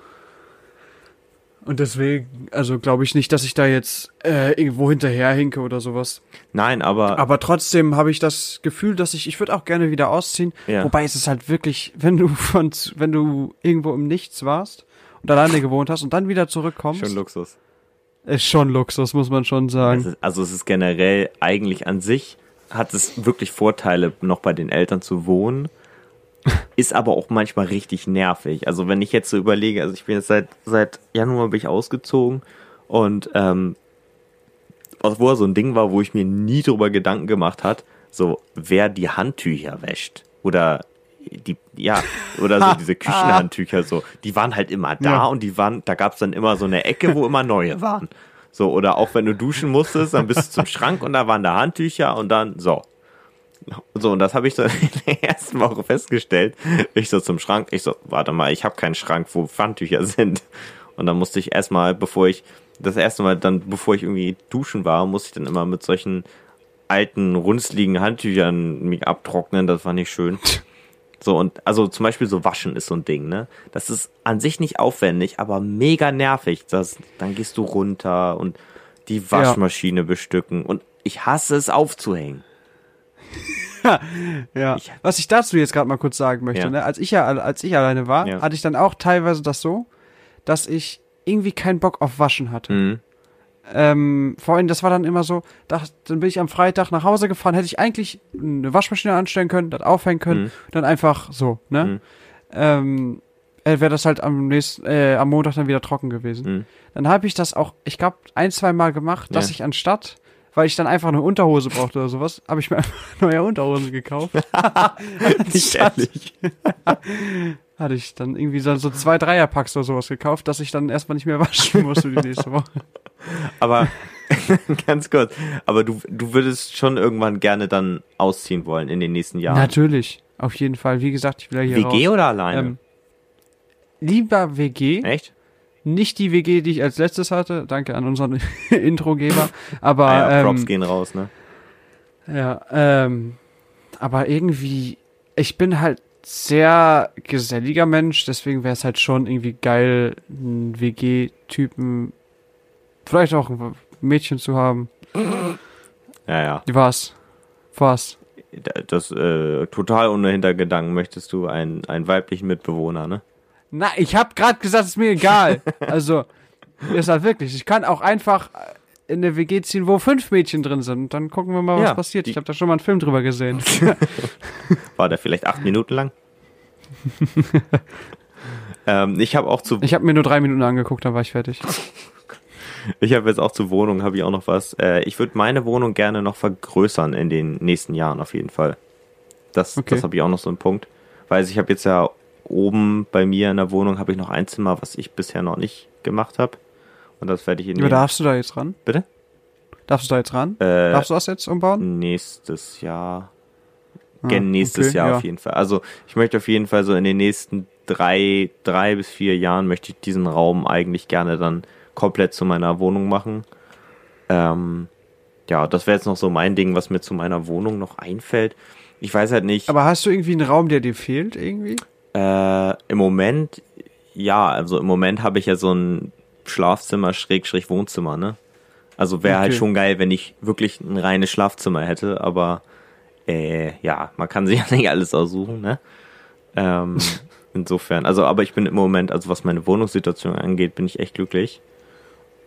Und deswegen, also glaube ich nicht, dass ich da jetzt äh, irgendwo hinterher hinke oder sowas. Nein, aber, Aber trotzdem habe ich das Gefühl, dass ich, ich würde auch gerne wieder ausziehen. Ja. Wobei es ist halt wirklich, wenn du von, wenn du irgendwo im Nichts warst und alleine gewohnt hast und dann wieder zurückkommst. schon Luxus. Ist schon Luxus, muss man schon sagen. Es ist, also es ist generell eigentlich an sich, hat es wirklich Vorteile, noch bei den Eltern zu wohnen. Ist aber auch manchmal richtig nervig. Also wenn ich jetzt so überlege, also ich bin jetzt seit, seit Januar bin ich ausgezogen und ähm, was wo so ein Ding war, wo ich mir nie drüber Gedanken gemacht hat, so wer die Handtücher wäscht oder die ja oder so diese Küchenhandtücher so, die waren halt immer da Ja. und die waren, da gab's dann immer so eine Ecke, wo immer neue waren. So oder auch wenn du duschen musstest, dann bist du zum Schrank und da waren da Handtücher und dann so. So, und das habe ich so in der ersten Woche festgestellt. Ich so zum Schrank, ich so, warte mal, ich habe keinen Schrank, wo Handtücher sind. Und dann musste ich erstmal, bevor ich, das erste Mal dann, bevor ich irgendwie duschen war, musste ich dann immer mit solchen alten, runzligen Handtüchern mich abtrocknen. Das war nicht schön. So, und also zum Beispiel so waschen ist so ein Ding, ne? Das ist an sich nicht aufwendig, aber mega nervig. Das, dann gehst du runter und die Waschmaschine bestücken. Und ich hasse es aufzuhängen. Ja. Ich- Was ich dazu jetzt gerade mal kurz sagen möchte, Ja. ne? als ich ja als ich alleine war, Ja. hatte ich dann auch teilweise das so, dass ich irgendwie keinen Bock auf Waschen hatte. Mhm. Ähm, vorhin, das war dann immer so, da, dann bin ich am Freitag nach Hause gefahren, hätte ich eigentlich eine Waschmaschine anstellen können, das aufhängen können, Mhm. dann einfach so, ne? Mhm. Ähm, äh, wäre das halt am nächsten, äh, am Montag dann wieder trocken gewesen. Mhm. Dann habe ich das auch, ich glaube, ein, zwei Mal gemacht, dass Ja. ich anstatt, weil ich dann einfach eine Unterhose brauchte oder sowas, habe ich mir einfach neue Unterhosen gekauft. Nicht ehrlich. Hatte ich dann irgendwie so, so zwei Dreierpacks oder sowas gekauft, dass ich dann erstmal nicht mehr waschen musste die nächste Woche. Aber ganz kurz, aber du, du würdest schon irgendwann gerne dann ausziehen wollen in den nächsten Jahren. Natürlich, auf jeden Fall. Wie gesagt, ich will ja hier WG raus. oder alleine? Ähm, lieber WG, Echt? Nicht die WG, die ich als letztes hatte. Danke an unseren Introgeber. Aber Ah ja, Props ähm, gehen raus, ne? ja, ähm, aber irgendwie, ich bin halt sehr geselliger Mensch, deswegen wäre es halt schon irgendwie geil, einen WG-Typen, vielleicht auch ein Mädchen zu haben. Ja, ja. Was? Was? Das äh, total ohne Hintergedanken möchtest du einen, einen weiblichen Mitbewohner, ne? Na, ich hab grad gesagt, ist mir egal. Also, ist halt wirklich. Ich kann auch einfach in eine WG ziehen, wo fünf Mädchen drin sind. Und dann gucken wir mal, was Ja, passiert. Ich habe da schon mal einen Film drüber gesehen. War der vielleicht acht Minuten lang? ähm, ich habe auch zu, Ich habe mir nur drei Minuten angeguckt, dann war ich fertig. ich habe jetzt auch zur Wohnung, habe ich auch noch was. Äh, ich würde meine Wohnung gerne noch vergrößern in den nächsten Jahren auf jeden Fall. Das, Okay. das habe ich auch noch so einen Punkt. Weil ich habe jetzt ja oben bei mir in der Wohnung habe ich noch ein Zimmer, was ich bisher noch nicht gemacht habe. Und das werde ich in den, darfst du da jetzt ran? Bitte? Darfst du da jetzt ran? äh, Darfst du das jetzt umbauen? nächstes Jahr. Ah, Gen nächstes okay, Jahr ja. auf jeden Fall. Also ich möchte auf jeden Fall so in den nächsten drei, drei bis vier Jahren möchte ich diesen Raum eigentlich gerne dann komplett zu meiner Wohnung machen. Ähm, ja, das wäre jetzt noch so mein Ding, was mir zu meiner Wohnung noch einfällt. Ich weiß halt nicht. Aber hast du irgendwie einen Raum, der dir fehlt irgendwie? Äh, Im Moment, ja, also im Moment habe ich ja so ein Schlafzimmer, Schrägstrich Wohnzimmer, ne? Also wäre halt Okay. schon geil, wenn ich wirklich ein reines Schlafzimmer hätte, aber äh, ja, man kann sich ja nicht alles aussuchen, ne? Ähm, insofern, also aber ich bin im Moment, also was meine Wohnungssituation angeht, bin ich echt glücklich.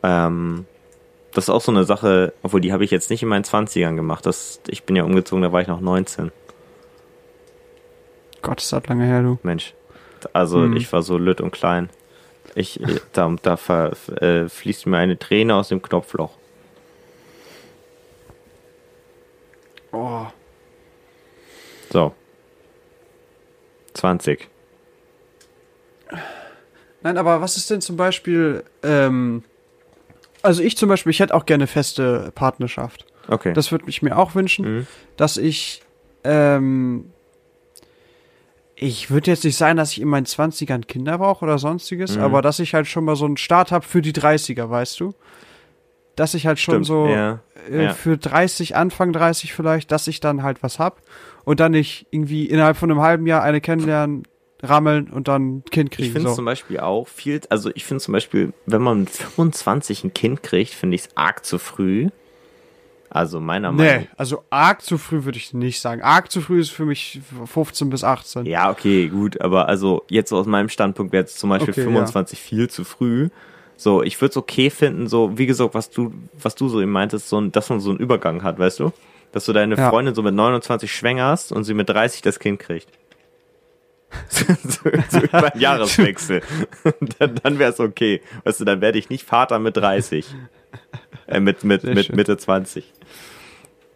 Ähm, das ist auch so eine Sache, obwohl die habe ich jetzt nicht in meinen 20ern gemacht. Das, ich bin ja umgezogen, da war ich noch 19. Gott, ist das lange her, du. Mensch. Also Hm. ich war so lütt und klein. Ich, äh, da, da ver, äh, fließt mir eine Träne aus dem Knopfloch. Oh. So. 20. Nein, aber was ist denn zum Beispiel, ähm, also ich zum Beispiel, ich hätte auch gerne feste Partnerschaft. Okay. Das würde ich mir auch wünschen, Mhm. dass ich, ähm, ich würde jetzt nicht sagen, dass ich in meinen 20ern Kinder brauche oder sonstiges, Mhm. aber dass ich halt schon mal so einen Start habe für die 30er, weißt du? Dass ich halt schon Stimmt, so ja, äh, ja. für 30, Anfang 30 vielleicht, dass ich dann halt was hab und dann nicht irgendwie innerhalb von einem halben Jahr eine kennenlernen, rammeln und dann ein Kind Ich kriegen. finde so. zum Beispiel auch viel, also ich finde zum Beispiel, wenn man mit 25 ein Kind kriegt, finde ich es arg zu früh. Also meiner Meinung Nee, also arg zu früh würde ich nicht sagen. Arg zu früh ist für mich 15 bis 18. Ja, okay, gut, aber also jetzt so aus meinem Standpunkt wäre jetzt zum Beispiel Okay, 25 viel zu früh. So, ich würde es okay finden, so, wie gesagt, was du, was du so eben meintest, so, ein- dass man so einen Übergang hat, weißt du? Dass du deine Ja. Freundin so mit 29 schwängerst und sie mit 30 das Kind kriegt. so, so über einen Jahreswechsel. dann dann wäre es okay. Weißt du, dann werde ich nicht Vater mit 30. Äh, mit, mit, Sehr mit schön. Mitte 20.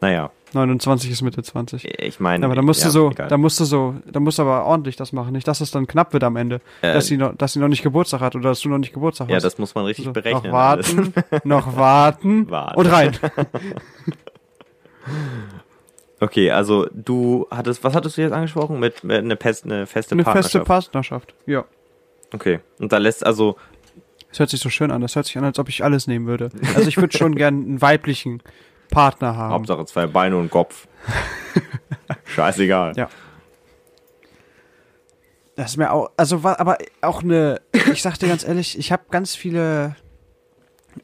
Naja, 29 ist Mitte 20. ich meine. Aber da musst ja, du so, egal. da musst du so, da musst du aber ordentlich das machen. Nicht, dass es dann knapp wird am Ende. Äh, dass, sie noch, dass sie noch nicht Geburtstag hat oder dass du noch nicht Geburtstag ja, hast. das muss man richtig so, berechnen. Noch warten, noch warten, Warten. und rein. Okay, also du hattest, was hattest du jetzt angesprochen? Mit, mit eine, fest, eine feste Eine Partnerschaft. feste Partnerschaft. Ja. okay. Und da lässt also, Das hört sich so schön an. Das hört sich an, als ob ich alles nehmen würde. Also ich würde schon gern einen weiblichen Partner haben. Hauptsache zwei Beine und Kopf. Scheißegal. Ja. Das ist mir auch, also war aber auch eine, ich sag dir ganz ehrlich, ich habe ganz viele,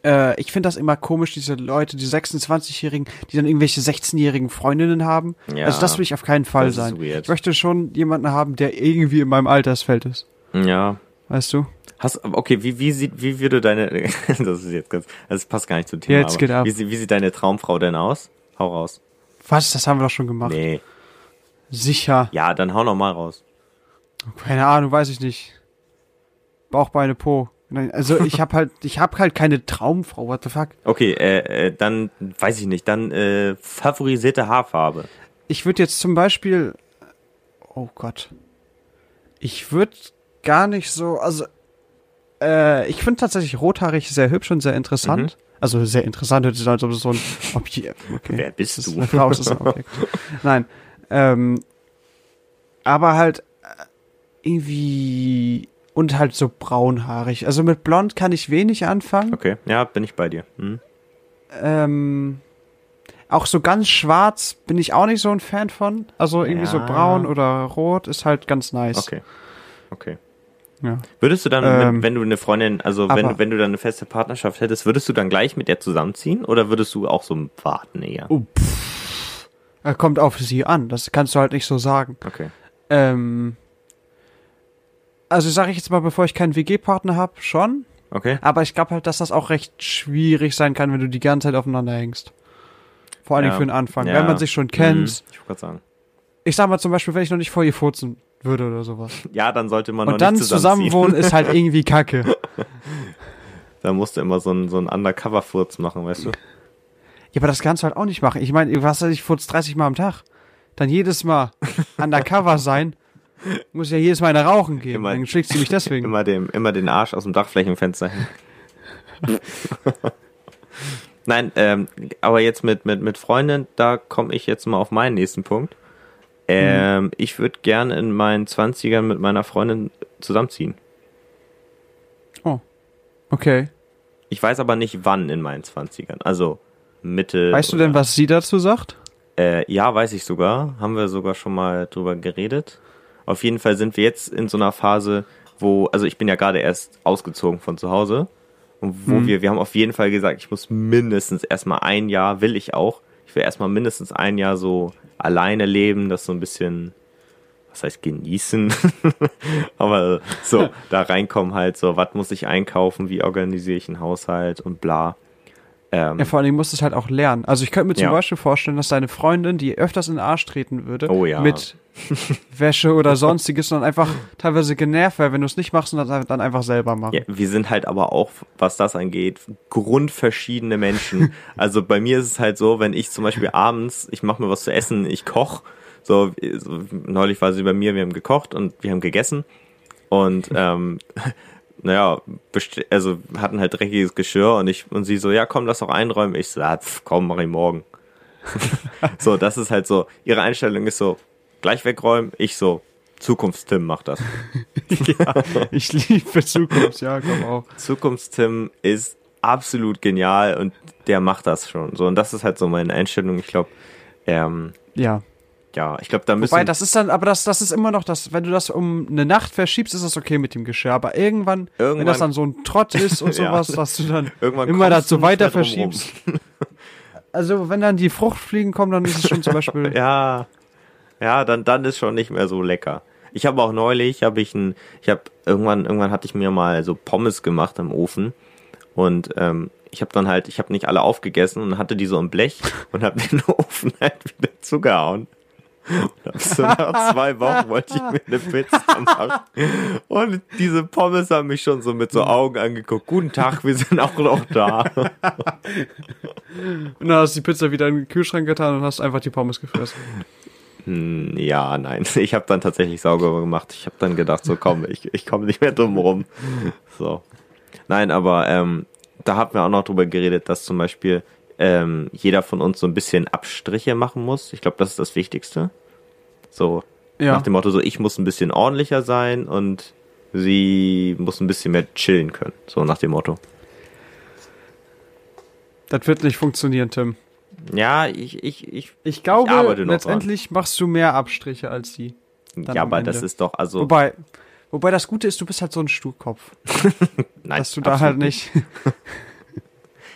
äh, ich finde das immer komisch, diese Leute, die 26-Jährigen, die dann irgendwelche 16-jährigen Freundinnen haben. Ja. also das will ich auf keinen Fall sein. Ich möchte schon jemanden haben, der irgendwie in meinem Altersfeld ist. Ja. Weißt du? Hast, okay, wie, wie sieht, wie würde deine, das ist jetzt ganz, das passt gar nicht zum Thema, Jetzt aber geht ab. Wie, wie sieht deine Traumfrau denn aus? Hau raus. Was? Das haben wir doch schon gemacht. Nee. Sicher. Ja, dann hau noch mal raus. Keine Ahnung, weiß ich nicht. Bauch, Beine, Po. Nein, also ich habe halt, ich habe halt keine Traumfrau. What the fuck? Okay, äh, äh, dann, weiß ich nicht, dann, äh, favorisierte Haarfarbe. Ich würde jetzt zum Beispiel, oh Gott, ich würde gar nicht so, also äh, ich finde tatsächlich rothaarig sehr hübsch und sehr interessant. Also sehr interessant, hört sich an, als ob es so ein Objekt. Okay. Wer bist Das du? eine Frau, ist ein Objekt. Nein, ähm, aber halt äh, irgendwie und halt so braunhaarig. Also mit blond kann ich wenig anfangen. Okay, ja, bin ich bei dir. Hm. Ähm, auch so ganz schwarz bin ich auch nicht so ein Fan von. Also irgendwie so Ja. braun oder rot ist halt ganz nice. Okay. Okay. Ja. Würdest du dann, Ähm, wenn du eine Freundin, also wenn, du- wenn du dann eine feste Partnerschaft hättest, würdest du dann gleich mit der zusammenziehen oder würdest du auch so warten eher? Oh, Er kommt auf sie an. Das kannst du halt nicht so sagen. Okay. Ähm, also sage ich jetzt mal, bevor ich keinen WG-Partner habe, schon. Okay. Aber ich glaube halt, dass das auch recht schwierig sein kann, wenn du die ganze Zeit aufeinander hängst. Vor allem Ja. für den Anfang. Ja. Wenn man sich schon kennt. Mhm, Ich wollte gerade sagen. Ich sag mal zum Beispiel, wenn ich noch nicht vor ihr furzen würde oder sowas. Ja, dann sollte man noch Und dann nicht zusammenziehen. zusammenwohnen ist halt irgendwie kacke. Da musst du immer so einen, so einen Undercover-Furz machen, weißt du? Ja, aber das kannst du halt auch nicht machen. Ich meine, was weiß ich, furz 30 Mal am Tag. Dann jedes Mal undercover sein. Muss ja jedes Mal eine rauchen gehen. Immer- Dann schlägst du mich deswegen. Immer, dem, immer den Arsch aus dem Dachflächenfenster hin. Nein, ähm, aber jetzt mit, mit, mit Freundin, da komme ich jetzt mal auf meinen nächsten Punkt. Ähm, Mhm. Ich würde gern in meinen 20ern mit meiner Freundin zusammenziehen. Okay. Ich weiß aber nicht wann in meinen 20ern. Also Mitte. Weißt du denn, was sie dazu sagt? Äh, ja, weiß ich sogar. Haben wir sogar schon mal drüber geredet. Auf jeden Fall sind wir jetzt in so einer Phase, wo, also ich bin ja gerade erst ausgezogen von zu Hause. Und wo Mhm. wir, wir haben auf jeden Fall gesagt, ich muss mindestens erstmal ein Jahr, will ich auch. Ich will erstmal mindestens ein Jahr so alleine leben, das so ein bisschen, was heißt genießen? Aber so, da reinkommen halt so, was muss ich einkaufen, wie organisiere ich einen Haushalt und bla. Ähm, Ja, vor allem musst du es halt auch lernen. Also ich könnte mir zum Ja. Beispiel vorstellen, dass deine Freundin, die öfters in den Arsch treten würde, Oh ja. mit Wäsche oder sonstiges und einfach teilweise genervt wäre, wenn du es nicht machst und das dann einfach selber machen. Ja, wir sind halt aber auch, was das angeht, grundverschiedene Menschen. also bei mir ist es halt so, wenn ich zum Beispiel abends, ich mache mir was zu essen, ich koch. So, so, neulich war sie bei mir, wir haben gekocht und wir haben gegessen. Und ähm, naja, also hatten halt dreckiges Geschirr und ich und sie so, ja komm, lass doch einräumen. Ich so, ja, pf, komm, mach ich morgen. so, das ist halt so, ihre Einstellung ist so, gleich wegräumen, ich so, Zukunftstim macht das. Ich liebe Zukunft, ja, komm auch. Zukunftstim ist absolut genial und der macht das schon. So, und das ist halt so meine Einstellung. Ich glaube, ähm, Ja. Ja, ich glaube, da müssen. Wobei, das ist dann, aber das, das ist immer noch das, wenn du das um eine Nacht verschiebst, ist das okay mit dem Geschirr. Aber irgendwann, wenn Irgendwann- das dann so ein Trott ist und Ja. sowas, dass du dann Irgendwann immer dazu weiter verschiebst. Also, wenn dann die Fruchtfliegen kommen, dann ist es schon zum Beispiel. ja, ja, dann, dann ist schon nicht mehr so lecker. Ich habe auch neulich, habe ich ein, ich habe irgendwann, irgendwann hatte ich mir mal so Pommes gemacht im Ofen Und ähm, ich habe dann halt, ich habe nicht alle aufgegessen und hatte die so im Blech und habe den Ofen halt wieder zugehauen. So nach zwei Wochen wollte ich mir eine Pizza machen. Und diese Pommes haben mich schon so mit so Augen angeguckt. Guten Tag, wir sind auch noch da. Und dann hast du die Pizza wieder in den Kühlschrank getan und hast einfach die Pommes gefressen. Hm, Ja, nein. Ich habe dann tatsächlich sauber gemacht. Ich habe dann gedacht, so komm, ich, ich komme nicht mehr drum rum. So. Nein, aber ähm, da haben wir auch noch drüber geredet, dass zum Beispiel ähm, jeder von uns so ein bisschen Abstriche machen muss. Ich glaube, das ist das Wichtigste. So Ja. nach dem Motto, so ich muss ein bisschen ordentlicher sein und sie muss ein bisschen mehr chillen können. So nach dem Motto. Das wird nicht funktionieren, Tim. Ja, ich, ich, ich, Ich glaube, noch letztendlich machst du mehr Abstriche als. Dann ja, aber das ist doch, also, Wobei, wobei das Gute ist, du bist halt so ein Sturkopf, nein, dass du da halt nicht.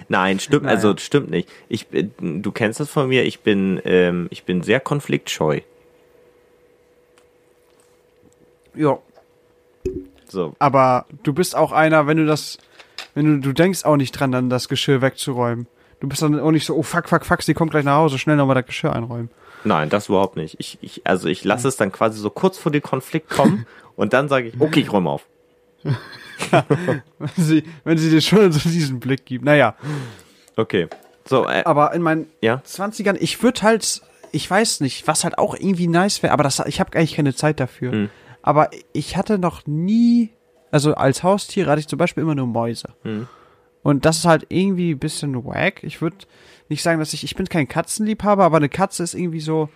Nein, stimmt, Naja. also stimmt nicht. Ich bin, du kennst das von mir, ich bin, ähm, ich bin sehr konfliktscheu. ja. So, Aber du bist auch einer, wenn du das, wenn du, du denkst auch nicht dran, dann das Geschirr wegzuräumen. Du bist dann auch nicht so, oh fuck, fuck, fuck, sie kommt gleich nach Hause, schnell nochmal das Geschirr einräumen. nein, das überhaupt nicht. Ich, ich, also ich lasse es dann quasi so kurz vor den Konflikt kommen und dann sage ich, okay, ich räume auf. Wenn sie, wenn sie dir schon so diesen Blick gibt. Naja, Okay. So, äh, aber in meinen ja. 20ern, ich würde halt, ich weiß nicht, was halt auch irgendwie nice wäre, aber das, ich habe eigentlich keine Zeit dafür. Hm. Aber ich hatte noch nie, also als Haustier hatte ich zum Beispiel immer nur Mäuse. Hm. Und das ist halt irgendwie ein bisschen wack. Ich würde nicht sagen, dass ich, ich bin kein Katzenliebhaber, aber eine Katze ist irgendwie so,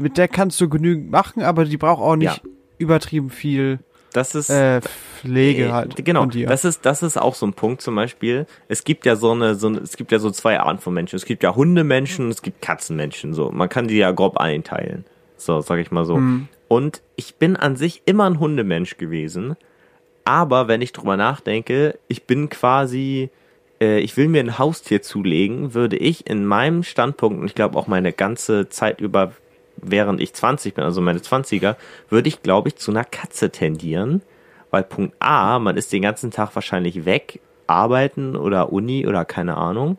mit der kannst du genügend machen, aber die braucht auch nicht Ja. übertrieben viel Das ist, äh, Pflege Äh, halt. Genau, das ist, das ist auch so ein Punkt zum Beispiel. Es gibt ja so eine, so eine, es gibt ja so zwei Arten von Menschen. Es gibt ja Hundemenschen und es gibt Katzenmenschen. So, man kann die ja grob einteilen. So, sag ich mal so. Mhm. Und ich bin an sich immer ein Hundemensch gewesen. Aber wenn ich drüber nachdenke, ich bin quasi, äh, ich will mir ein Haustier zulegen, würde ich in meinem Standpunkt, und ich glaube auch meine ganze Zeit über, während ich 20 bin, also meine 20er, würde ich, glaube ich, zu einer Katze tendieren. Weil Punkt A, man ist den ganzen Tag wahrscheinlich weg, arbeiten oder Uni oder keine Ahnung.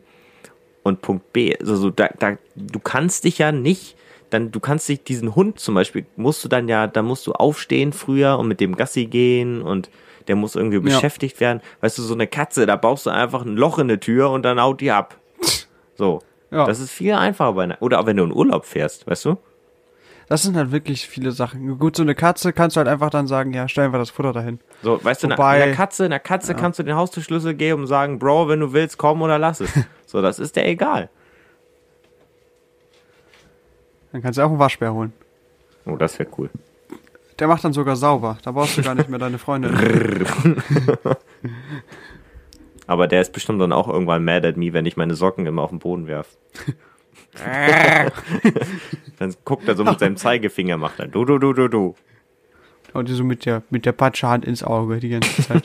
Und Punkt B, also so, da, da, du kannst dich ja nicht, dann, du kannst dich diesen Hund zum Beispiel, musst du dann ja, da musst du aufstehen früher und mit dem Gassi gehen und der muss irgendwie beschäftigt werden. Weißt du, so eine Katze, da baust du einfach ein Loch in eine Tür und dann haut die ab. So. Ja. Das ist viel einfacher bei einer, oder auch wenn du in Urlaub fährst, weißt du? Das sind halt wirklich viele Sachen. Gut, so eine Katze kannst du halt einfach dann sagen, ja, stellen wir das Futter dahin. So, weißt du, Wobei- einer Katze, einer Katze kannst du den Haustürschlüssel geben und sagen, Bro, wenn du willst, komm oder lass es. So, das ist der egal. Dann kannst du auch einen Waschbär holen. Oh, das wäre cool. Der macht dann sogar sauber. Da brauchst du gar nicht mehr deine Freundin. Aber der ist bestimmt dann auch irgendwann mad at me, wenn ich meine Socken immer auf den Boden werf. dann guckt er so mit seinem Zeigefinger, macht er du, du, du, du, du. Und so mit der, mit der Patschehand ins Auge die ganze Zeit.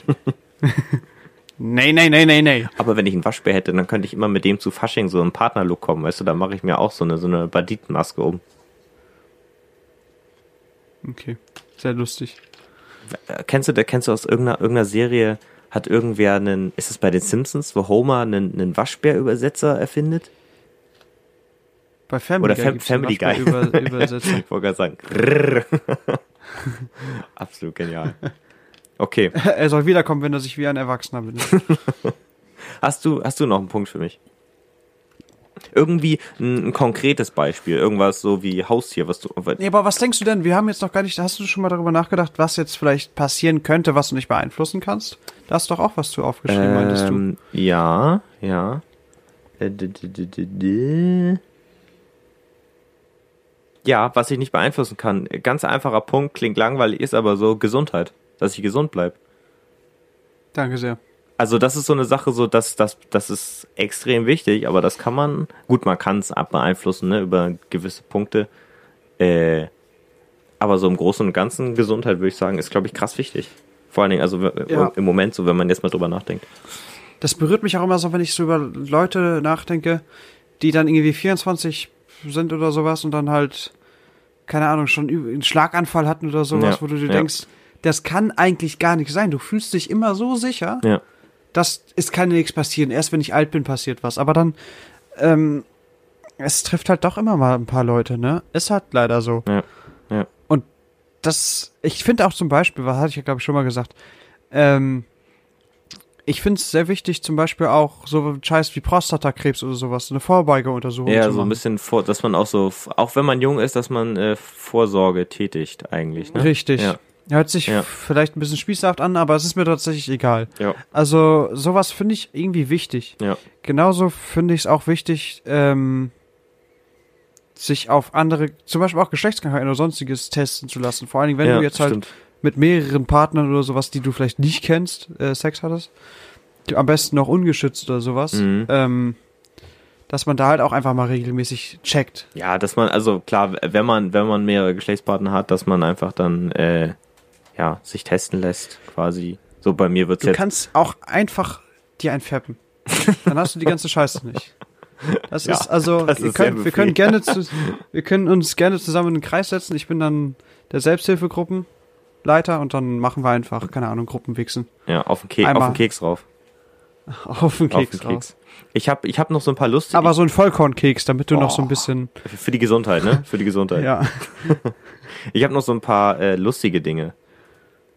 nee, nee, nee, nee, nee. Aber wenn ich einen Waschbär hätte, dann könnte ich immer mit dem zu Fasching so im Partnerlook kommen, weißt du, da mache ich mir auch so eine, so eine Banditenmaske um. Okay. Sehr lustig. Äh, Kennst du, kennst du aus irgendeiner, irgendeiner Serie, hat irgendwer einen, ist es bei den Simpsons, wo Homer einen, einen Waschbär-Übersetzer erfindet? Bei Family Oder Guy Fam Family Guy. Über. Ich wollte gerade sagen. Absolut genial. Okay. er soll wiederkommen, wenn er sich wie ein Erwachsener benimmt. Hast du, hast du noch einen Punkt für mich? Irgendwie ein, ein konkretes Beispiel, irgendwas so wie Haustier, was du. Nee, aber was denkst du denn? Wir haben jetzt noch gar nicht, hast du schon mal darüber nachgedacht, was jetzt vielleicht passieren könnte, was du nicht beeinflussen kannst? Da hast doch auch was zu aufgeschrieben, meintest du. Ähm, ja, ja. Äh, Ja, was ich nicht beeinflussen kann. Ganz einfacher Punkt, klingt langweilig, ist aber so Gesundheit. Dass ich gesund bleib. Danke sehr. Also das ist so eine Sache, so dass das, das ist extrem wichtig, aber das kann man, gut, man kann es beeinflussen, ne, über gewisse Punkte. Äh, aber so im Großen und Ganzen Gesundheit, würde ich sagen, ist, glaube ich, krass wichtig. Vor allen Dingen, also Ja. im Moment, so wenn man jetzt mal drüber nachdenkt. Das berührt mich auch immer so, wenn ich so über Leute nachdenke, die dann irgendwie 24 sind oder sowas und dann halt, keine Ahnung, schon einen Schlaganfall hatten oder sowas, Ja, wo du dir ja. denkst, das kann eigentlich gar nicht sein. Du fühlst dich immer so sicher Ja. das ist kann nichts passieren. Erst wenn ich alt bin, passiert was. Aber dann, ähm, es trifft halt doch immer mal ein paar Leute, ne? Ist halt leider so. Ja, ja. Und das, ich finde auch zum Beispiel, was hatte ich ja glaube ich schon mal gesagt, ähm, ich finde es sehr wichtig, zum Beispiel auch so Scheiß wie Prostatakrebs oder sowas, eine Vorbeugeuntersuchung Ja, zu so ein bisschen vor, dass man auch so, auch wenn man jung ist, dass man äh, Vorsorge tätigt eigentlich, ne? Richtig. Ja. Hört sich Ja. vielleicht ein bisschen spießhaft an, aber es ist mir tatsächlich egal. Ja. Also sowas finde ich irgendwie wichtig. Ja. Genauso finde ich es auch wichtig, ähm, sich auf andere, zum Beispiel auch Geschlechtskrankheiten oder sonstiges testen zu lassen. Vor allen Dingen, wenn ja, du jetzt halt stimmt. Mit mehreren Partnern oder sowas, die du vielleicht nicht kennst, äh, Sex hattest. Am besten noch ungeschützt oder sowas. Mhm. Ähm, dass man da halt auch einfach mal regelmäßig checkt. Ja, dass man, also klar, wenn man, wenn man mehrere Geschlechtspartner hat, dass man einfach dann, äh, ja, sich testen lässt, quasi. So bei mir wird's Du jetzt. kannst auch einfach dir einfärben. Dann hast du die ganze Scheiße nicht. Das Ja, ist also, das wir, ist können, wir können gerne zu, wir können uns gerne zusammen in den Kreis setzen. Ich bin dann der Selbsthilfegruppenleiter und dann machen wir einfach, keine Ahnung, Gruppenwichsen. Ja, auf den, Ke auf Einmal. den Keks drauf. Auf den Auf Keks, den drauf. Keks. Ich habe ich hab noch so ein paar lustige. Aber so ein Vollkornkeks, damit du noch so ein Oh. bisschen, für die Gesundheit, ne? Für die Gesundheit. ja. Ich habe noch so ein paar äh, lustige Dinge.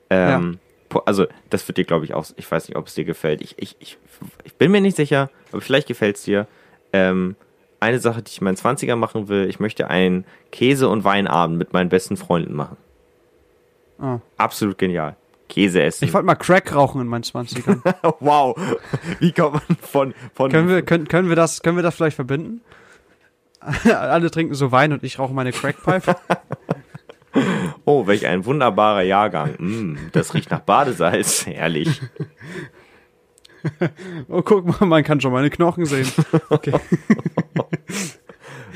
Ähm, po- Also, das wird dir, glaube ich, auch. Ich weiß nicht, ob es dir gefällt. Ich, ich, ich, ich bin mir nicht sicher, aber vielleicht gefällt es dir. Ähm, eine Sache, die ich in meinen 20er machen will, ich möchte einen Käse- und Weinabend mit meinen besten Freunden machen. Ah. Absolut genial. Käse essen. Ich wollte mal Crack rauchen in meinen 20ern. wow. Wie kommt man von. von können, wir, können, können, wir das, können wir das vielleicht verbinden? Alle trinken so Wein und ich rauche meine Crackpipe. oh, welch ein wunderbarer Jahrgang. Mm, das riecht nach Badesalz. Herrlich. Oh, guck mal, man kann schon meine Knochen sehen. Okay.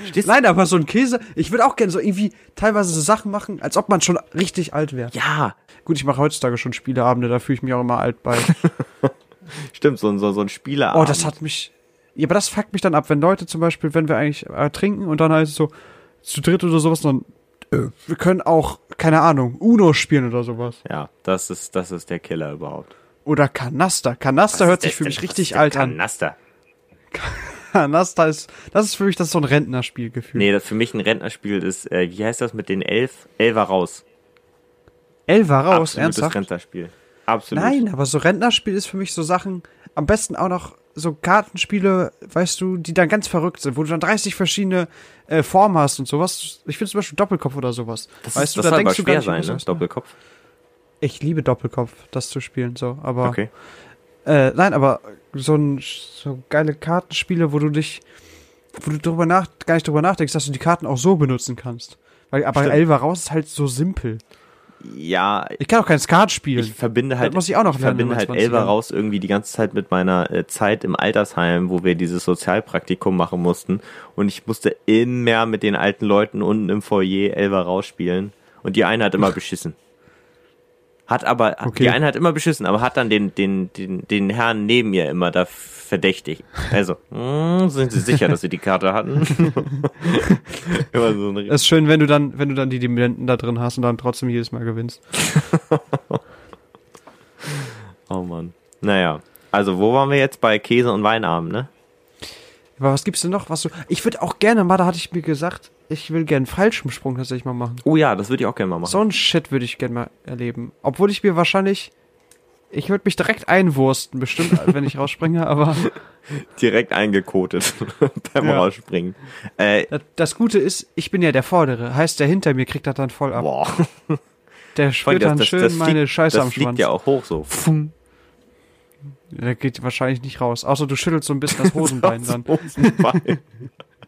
Stehst Nein, aber so ein Käse, ich würde auch gerne so irgendwie teilweise so Sachen machen, als ob man schon richtig alt wäre. Ja, Gut, ich mache heutzutage schon Spieleabende, da fühle ich mich auch immer alt bei. stimmt, so, ein- so, so ein Spielerabend. Oh, das hat mich. Ja, aber das fuckt mich dann ab, wenn Leute zum Beispiel, wenn wir eigentlich äh, trinken und dann heißt es so, zu dritt oder sowas, dann, äh, wir können auch, keine Ahnung, Uno spielen oder sowas. Ja, das ist, das ist der Killer überhaupt. Oder Kanaster. Kanaster Was hört sich für mich richtig alt an. Kanaster. Kanaster ist, das ist für mich das ist so ein Rentnerspielgefühl. Nee, das für mich ein Rentnerspiel ist, äh, wie heißt das mit den elf? Elfer raus. Elfer raus, Absolutes ernsthaft? Rentnerspiel. Absolut. Nein, aber so Rentnerspiel ist für mich so Sachen, am besten auch noch so Kartenspiele, weißt du, die dann ganz verrückt sind, wo du dann 30 verschiedene äh, Formen hast und sowas. Ich finde zum Beispiel Doppelkopf oder sowas. Das, weißt ist, du, das da soll aber denkst du gar schwer nicht sein, ne? Doppelkopf. Ich liebe Doppelkopf, das zu spielen, so. Aber Okay. Äh, nein, aber so ein so geile Kartenspiele, wo du dich, wo du drüber nach, gar nicht drüber nachdenkst, dass du die Karten auch so benutzen kannst. Weil, aber Stimmt. Elfer raus ist halt so simpel. Ja, Ich kann auch kein Skat spielen. ich verbinde halt, das muss ich auch noch ich lernen. verbinde in halt 20ern. raus irgendwie die ganze Zeit mit meiner äh, Zeit im Altersheim, wo wir dieses Sozialpraktikum machen mussten. Und ich musste immer mit den alten Leuten unten im Foyer Elfer rausspielen. Und die eine hat immer beschissen. Hat aber, Okay. die eine hat immer beschissen, aber hat dann den, den, den, den Herrn neben mir immer da verdächtig. Also, mm, sind Sie sicher, dass Sie die Karte hatten? immer so ein Es ist schön, wenn du dann, wenn du dann die Dividenden da drin hast und dann trotzdem jedes Mal gewinnst. Oh Mann. Naja, also wo waren wir jetzt bei Käse und Weinabend, ne? Aber was gibt's denn noch? Was du. Ich würde auch gerne mal, da hatte ich mir gesagt, ich will gerne Fallschirmsprung tatsächlich mal machen. Oh ja, das würde ich auch gerne mal machen. So ein Shit würde ich gerne mal erleben. Obwohl ich mir wahrscheinlich. Ich würde mich direkt einwursten, bestimmt, wenn ich rausspringe, aber Direkt eingekotet beim Ja. Rausspringen. Äh, das, das Gute ist, ich bin ja der Vordere. Heißt, der hinter mir kriegt das dann voll ab. boah. Der spürt dann schön meine Scheiße das am fliegt Schwanz. ja auch hoch so. Pfum. Der geht wahrscheinlich nicht raus. Außer du schüttelst so ein bisschen das Hosenbein dann. Hosenbein.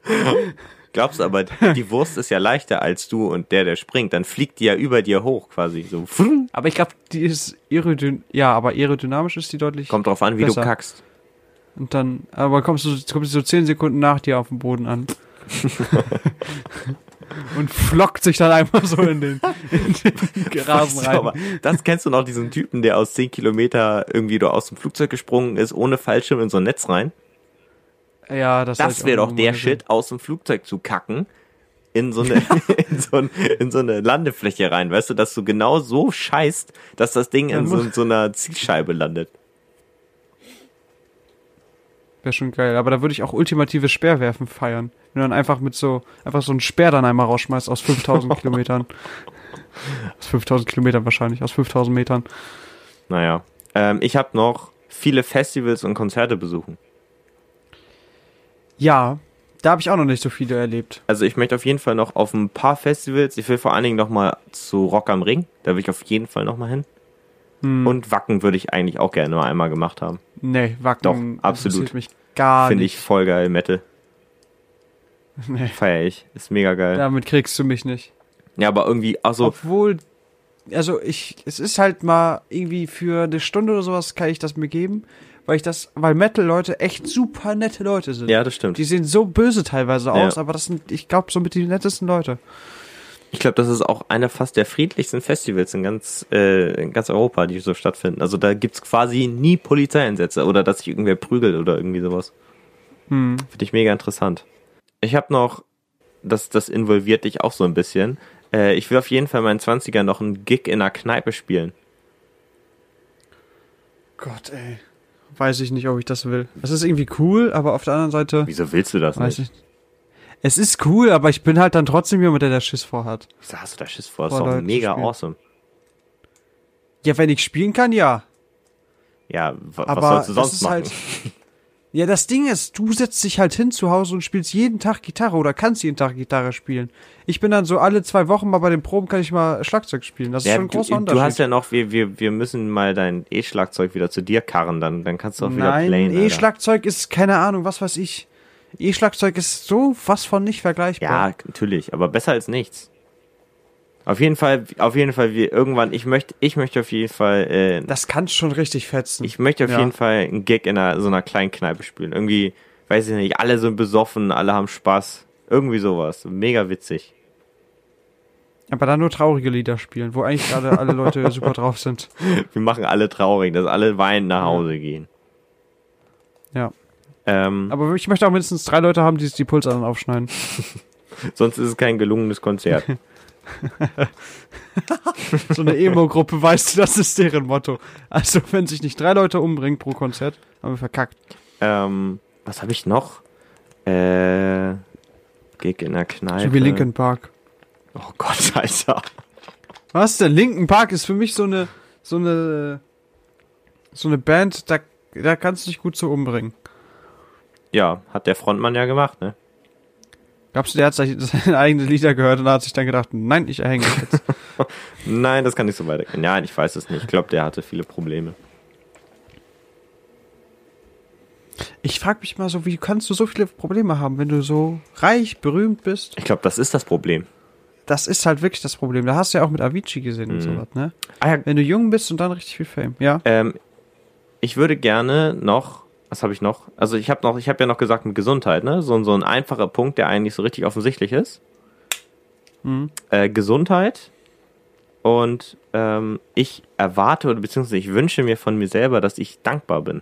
Glaubst du aber, die Wurst ist ja leichter als du und der, der springt, dann fliegt die ja über dir hoch quasi. So. Aber ich glaube, die ist aerodyn ja, aber aerodynamisch ist die deutlich. Kommt drauf an, wie Besser. du kackst. Und dann, aber kommst du, kommst du so zehn Sekunden nach dir auf dem Boden an. und flockt sich dann einfach so in den, in den Rasen du, aber rein. das kennst du noch, diesen Typen, der aus 10 Kilometer irgendwie aus dem Flugzeug gesprungen ist, ohne Fallschirm in so ein Netz rein? Ja, das, Das wäre doch der. Shit, aus dem Flugzeug zu kacken, in so, eine, in, so ein, in so eine Landefläche rein, weißt du, dass du genau so scheißt, dass das Ding in so, so einer Zielscheibe landet. Wäre schon geil. Aber da würde ich auch ultimatives Speerwerfen feiern. Wenn du dann einfach mit so, einfach so einen Speer dann einmal rausschmeißt aus 5000 Kilometern. Aus 5000 Kilometern wahrscheinlich, aus 5000 Metern. Naja. Ähm, ich habe noch viele Festivals und Konzerte besuchen. Ja, da habe ich auch noch nicht so viele erlebt. Also ich möchte auf jeden Fall noch auf ein paar Festivals. Ich will vor allen Dingen noch mal zu Rock am Ring. Da will ich auf jeden Fall noch mal hin. Hm. Und Wacken würde ich eigentlich auch gerne nur einmal gemacht haben. Nee, Wacken Doch, absolut. mich gar Finde nicht. ich voll geil. Metal. Nee, Feier ich. Ist mega geil. Ja, damit kriegst du mich nicht. aber irgendwie, also Obwohl, also ich, es ist halt mal irgendwie für eine Stunde oder sowas kann ich das mir geben, weil ich das, weil Metal-Leute echt super nette Leute sind. ja, das stimmt. Die sehen so böse teilweise Ja. aus, aber das sind, ich glaube, so mit die nettesten Leute. Ich glaube, das ist auch einer fast der friedlichsten Festivals in ganz, äh, in ganz Europa, die so stattfinden. Also da gibt's quasi nie Polizeieinsätze oder dass sich irgendwer prügelt oder irgendwie sowas. Hm. Finde ich mega interessant. Ich habe noch, das, das involviert dich auch so ein bisschen. Äh, ich will auf jeden Fall in meinen 20ern noch einen Gig in einer Kneipe spielen. Gott, ey. Weiß ich nicht, ob ich das will. Das ist irgendwie cool, aber auf der anderen Seite, Wieso willst du das weiß nicht? ich. Es ist cool, aber ich bin halt dann trotzdem jemand, der da Schiss vorhat. Wieso hast du da Schiss vor? Das ist doch mega awesome. Ja, wenn ich spielen kann, ja. Ja, Aber was sollst du sonst ist machen? halt- Ja, das Ding ist, du setzt dich halt hin zu Hause und spielst jeden Tag Gitarre oder kannst jeden Tag Gitarre spielen. Ich bin dann so alle zwei Wochen mal bei den Proben kann ich mal Schlagzeug spielen. Das ist Ja, schon ein großer du, Unterschied. du hast ja noch, wir, wir, wir müssen mal dein E-Schlagzeug wieder zu dir karren, dann, dann kannst du auch wieder Nein, playen. Alter. E-Schlagzeug ist keine Ahnung, was weiß ich. E-Schlagzeug ist so was von nicht vergleichbar. Ja, natürlich, aber besser als nichts. Auf jeden Fall, auf jeden Fall, wir irgendwann, ich möchte, ich möchte auf jeden Fall, äh, Das kannst schon richtig fetzen. ich möchte auf Ja. jeden Fall einen Gig in einer, so einer kleinen Kneipe spielen. Irgendwie, weiß ich nicht, alle sind besoffen, alle haben Spaß. Irgendwie sowas. Mega witzig. Aber dann nur traurige Lieder spielen, wo eigentlich gerade alle Leute super drauf sind. Wir machen alle traurig, dass alle weinend nach Hause gehen. Ähm, Aber ich möchte auch mindestens drei Leute haben, die sich die Pulsadern aufschneiden. sonst ist es kein gelungenes Konzert. So eine Emo-Gruppe, weißt du, das ist deren Motto. Also, wenn sich nicht drei Leute umbringen pro Konzert, haben wir verkackt. ähm, was habe ich noch? Äh, Gig in der Kneipe. So wie Linkin Park. Oh Gott, Alter. Was denn? Linkin Park ist für mich so eine, so eine, so eine Band, da, da kannst du dich gut so umbringen. Ja, hat der Frontmann ja gemacht, ne? Glaubst du, der hat seine eigenen Lieder gehört und hat sich dann gedacht, nein, ich erhänge mich jetzt. Nein, das kann nicht so weitergehen. Nein, ich weiß es nicht. Ich glaube, der hatte viele Probleme. Ich frage mich mal so, wie kannst du so viele Probleme haben, wenn du so reich, berühmt bist? Ich glaube, das ist das Problem. Das ist halt wirklich das Problem. Da hast du ja auch mit Avicii gesehen und Mhm. sowas, ne? Ah ja, Wenn du jung bist und dann richtig viel Fame, ja? ähm, ich würde gerne noch, was habe ich noch? Also ich habe noch, ich habe ja noch gesagt mit Gesundheit, ne? So, so ein einfacher Punkt, der eigentlich so richtig offensichtlich ist. Mhm. Äh, Gesundheit. Und ähm, ich erwarte oder beziehungsweise ich wünsche mir von mir selber, dass ich dankbar bin.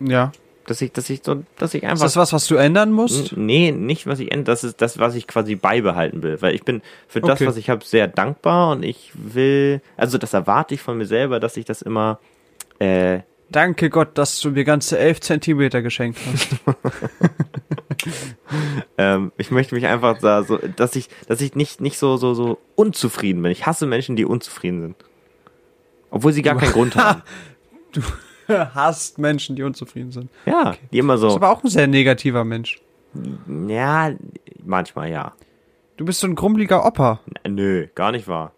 Ja. Dass ich, dass ich so, dass ich Ist einfach. das was, was du ändern musst? Nee, nicht was ich ändere. Das ist das, was ich quasi beibehalten will. Weil ich bin für das, Okay. was ich habe, sehr dankbar und ich will, also das erwarte ich von mir selber, dass ich das immer, äh, Danke Gott, dass du mir ganze elf Zentimeter geschenkt hast. ähm, ich möchte mich einfach da so, dass ich, dass ich nicht, nicht so, so, so unzufrieden bin. Ich hasse Menschen, die unzufrieden sind. Obwohl sie gar keinen Grund haben. Hasst Menschen, die unzufrieden sind. Ja, die immer Du bist so, aber auch ein sehr negativer Mensch. ja, manchmal ja. Du bist so ein grummeliger Opa. Nö, gar nicht wahr.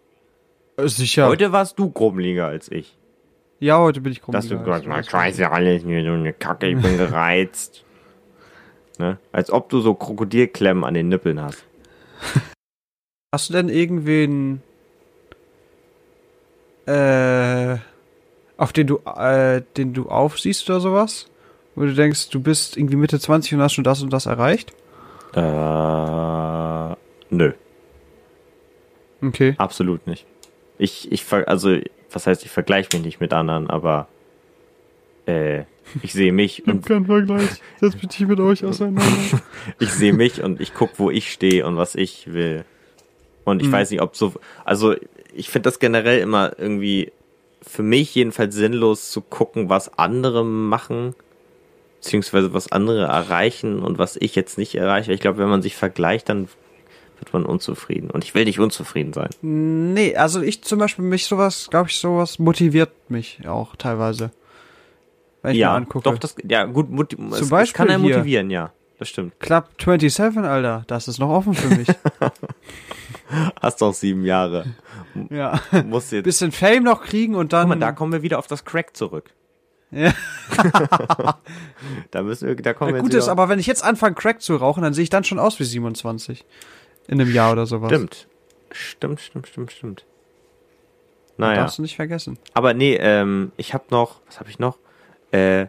Sicher. Heute warst du grummeliger als ich. ja, heute bin ich Dass grummeliger. du gesagt hast, scheiße, alles mir so eine Kacke, ich bin gereizt. ne? Als ob du so Krokodilklemmen an den Nippeln hast. Hast du denn irgendwen, äh, auf den du, äh, den du aufsiehst oder sowas? Wo du denkst, du bist irgendwie Mitte 20 und hast schon das und das erreicht? Äh, nö, Okay. absolut nicht. Ich, ich, also, was heißt, ich vergleiche mich nicht mit anderen, aber äh, ich sehe mich und keinen Vergleich. Setz mich nicht mit euch auseinander. ich sehe mich und ich guck, wo ich stehe und was ich will. Und ich Mhm. weiß nicht, ob so, also ich finde das generell immer irgendwie für mich jedenfalls sinnlos zu gucken, was andere machen, beziehungsweise was andere erreichen und was ich jetzt nicht erreiche. Ich glaube, wenn man sich vergleicht, dann wird man unzufrieden. Und ich will nicht unzufrieden sein. Nee, also ich zum Beispiel, mich sowas, glaube ich, sowas motiviert mich auch teilweise. Wenn ich mir ja, angucke. doch, das, ja, gut, moti es, es Beispiel kann einen hier. motivieren, ja. Das stimmt. Club 27, Alter, das ist noch offen für mich. Hast doch sieben Jahre. ja. Musst jetzt. Bisschen Fame noch kriegen und dann. Guck mal, da kommen wir wieder auf das Crack zurück. Ja. Da müssen wir, da kommen Ja, wir gut ist, aber wenn ich jetzt anfange, Crack zu rauchen, dann sehe ich dann schon aus wie 27. In einem Jahr oder sowas. Stimmt. Stimmt, stimmt, stimmt, stimmt. Das Naja. Darfst du nicht vergessen. Aber nee, ähm, ich hab noch, was habe ich noch? Äh,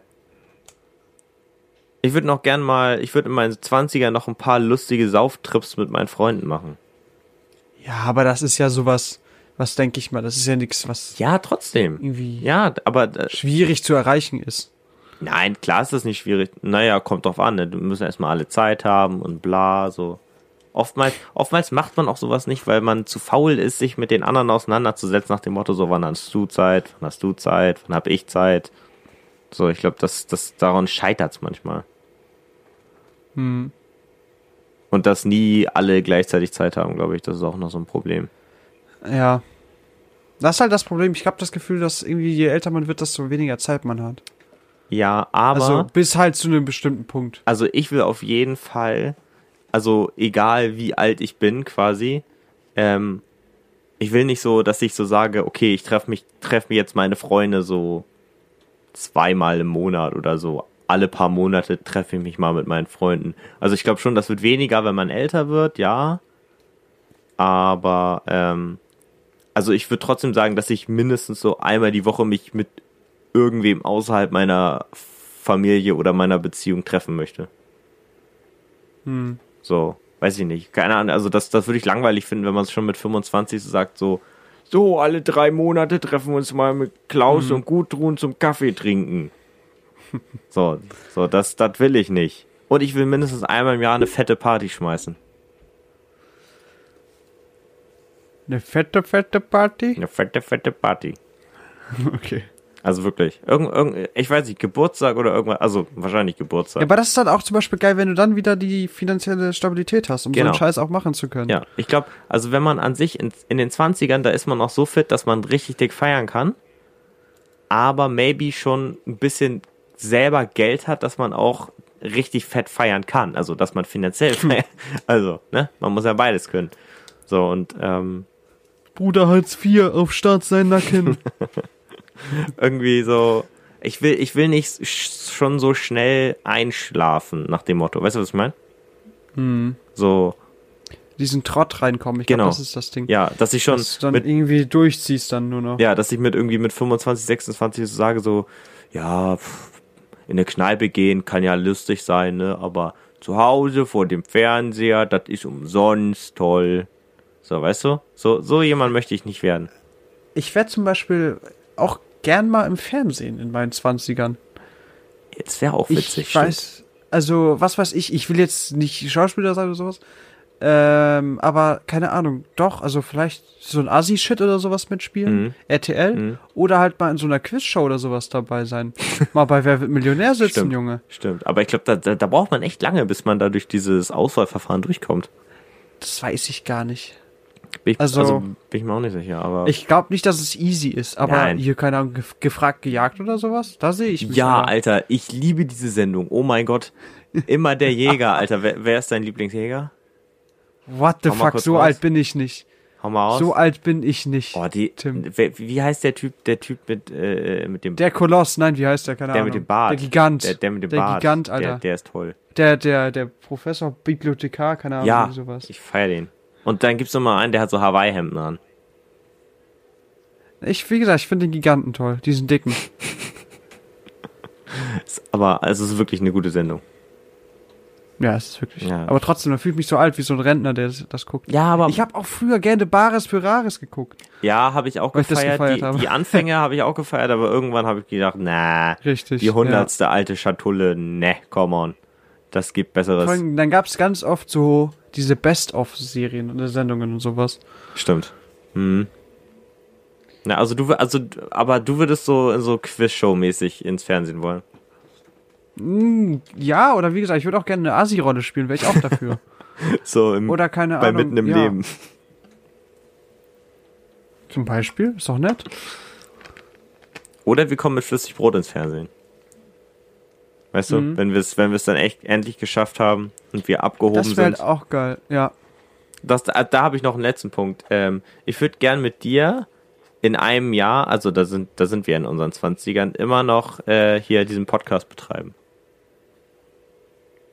ich würde noch gern mal, ich würde in meinen 20er noch ein paar lustige Sauftrips mit meinen Freunden machen. Ja, aber das ist ja sowas, was denke ich mal, das ist ja nichts, was Ja, trotzdem. irgendwie Ja, aber äh, schwierig zu erreichen ist. nein, klar ist das nicht schwierig. Naja, kommt drauf an, ne? Du müssen erstmal alle Zeit haben und bla, so. Oftmals, oftmals macht man auch sowas nicht, weil man zu faul ist, sich mit den anderen auseinanderzusetzen, nach dem Motto, so, wann hast du Zeit, wann hast du Zeit, wann hab ich Zeit. So, ich glaube, das, das, daran scheitert's manchmal. Hm. Und dass nie alle gleichzeitig Zeit haben, glaube ich, das ist auch noch so ein Problem. Ja. Das ist halt das Problem. Ich habe das Gefühl, dass irgendwie je älter man wird, desto weniger Zeit man hat. Ja, aber, Also also, bis halt zu einem bestimmten Punkt. ich will auf jeden Fall, also egal wie alt ich bin quasi, ähm, ich will nicht so, dass ich so sage, okay, ich treffe mich, treffe mir jetzt meine Freunde so zweimal im Monat oder so. Alle paar Monate treffe ich mich mal mit meinen Freunden. Also ich glaube schon, das wird weniger, wenn man älter wird, ja. Aber ähm, also ich würde trotzdem sagen, dass ich mindestens so einmal die Woche mich mit irgendwem außerhalb meiner Familie oder meiner Beziehung treffen möchte. Hm. So, weiß ich nicht. Keine Ahnung, also das, das würde ich langweilig finden, wenn man es schon mit 25 so sagt, so, so, alle drei Monate treffen wir uns mal mit Klaus und Gudrun zum Kaffee trinken. so, so, das, das will ich nicht. Und ich will mindestens einmal im Jahr eine fette Party schmeißen. Eine fette, fette Party? Eine fette, fette Party. Okay. Also wirklich. Irgend, irgend, ich weiß nicht, Geburtstag oder irgendwas, also wahrscheinlich Geburtstag. Ja, aber das ist dann auch zum Beispiel geil, wenn du dann wieder die finanzielle Stabilität hast, um so Genau. einen Scheiß auch machen zu können. Ja, ich glaube, also wenn man an sich in, in den 20ern, da ist man noch so fit, dass man richtig dick feiern kann, aber maybe schon ein bisschen selber Geld hat, dass man auch richtig fett feiern kann. Also, dass man finanziell feiern. Also, ne? Man muss ja beides können. So, und ähm, Bruder Hartz IV auf Start sein Nacken. irgendwie so, ich will, ich will nicht sch- schon so schnell einschlafen, nach dem Motto. Weißt du, was ich meine? hm. So, Diesen Trott reinkommen. Ich Genau. glaube, das ist das Ding. ja, dass ich schon Dass du dann mit irgendwie durchziehst dann nur noch. Ja, dass ich mit irgendwie mit 25, 26 so sage so, ja, pff, in eine Kneipe gehen kann ja lustig sein, ne, aber zu Hause vor dem Fernseher, das ist umsonst toll. So, weißt du? So, so jemand möchte ich nicht werden. Ich werde zum Beispiel auch gern mal im Fernsehen in meinen 20ern. Jetzt wäre auch witzig. ich weiß, also was weiß ich, ich will jetzt nicht Schauspieler sein oder sowas. Ähm, aber keine Ahnung, doch, also vielleicht so ein Assi-Shit oder sowas mitspielen, Mhm. RTL, Mhm. oder halt mal in so einer Quizshow oder sowas dabei sein. mal bei Wer wird Millionär sitzen, Stimmt. Junge. Stimmt. Aber ich glaube, da, da, da braucht man echt lange, bis man da durch dieses Auswahlverfahren durchkommt. Das weiß ich gar nicht. Bin ich, Also- also, bin ich mir auch nicht sicher, aber. Ich glaube nicht, dass es easy ist, aber Nein. hier, keine Ahnung, gef gefragt, gejagt oder sowas, da sehe ich mich. ja, aber. Alter, ich liebe diese Sendung. Oh mein Gott. Immer der Jäger, Alter. Wer, wer ist dein Lieblingsjäger? What the Hau fuck, so raus. alt bin ich nicht. Hau mal aus. So alt bin ich nicht. Oh, die, Tim. wer, wie heißt der Typ, der Typ mit, äh, mit dem, Der Koloss, nein, wie heißt der? Keine der Ahnung. mit dem Bart? Der Gigant. Der, der mit dem Der Bart. Gigant, Alter. Der, der ist toll. Der, der, der Professor Bibliothekar, keine Ahnung, Ja, sowas. ich feier den. Und dann gibt's noch mal einen, der hat so Hawaii-Hemden an. Ich, wie gesagt, ich finde den Giganten toll, diesen dicken. Aber, also, es ist wirklich eine gute Sendung. Ja, es ist wirklich. Ja. Aber trotzdem, man fühlt mich so alt wie so ein Rentner, der das, das guckt. Ja, aber, Ich habe auch früher gerne Bares für Rares geguckt. ja, habe ich auch Weil ich das gefeiert. gefeiert die, habe. die Anfänge habe ich auch gefeiert, aber irgendwann habe ich gedacht, na, Richtig. die hundertste alte Schatulle, ne, come on. Das gibt Ja. besseres. Dann gab's ganz oft so diese Best-of-Serien und Sendungen und sowas. Stimmt. Hm. Na, also du, also, aber du würdest so, so Quizshow-mäßig ins Fernsehen wollen. Hm, ja, oder wie gesagt, ich würde auch gerne eine Asi-Rolle spielen, wäre ich auch dafür. So im, Oder keine bei Ahnung. mitten im ja, Leben. Zum Beispiel, ist doch nett. Oder wir kommen mit flüssig Brot ins Fernsehen. Weißt du, Mhm. wenn wir es, wenn dann echt endlich geschafft haben und wir abgehoben Das wäre sind. halt auch geil, ja. Das, da da habe ich noch einen letzten Punkt. Ähm, ich würde gern mit dir in einem Jahr, also da sind, da sind wir in unseren 20ern, immer noch äh, hier diesen Podcast betreiben.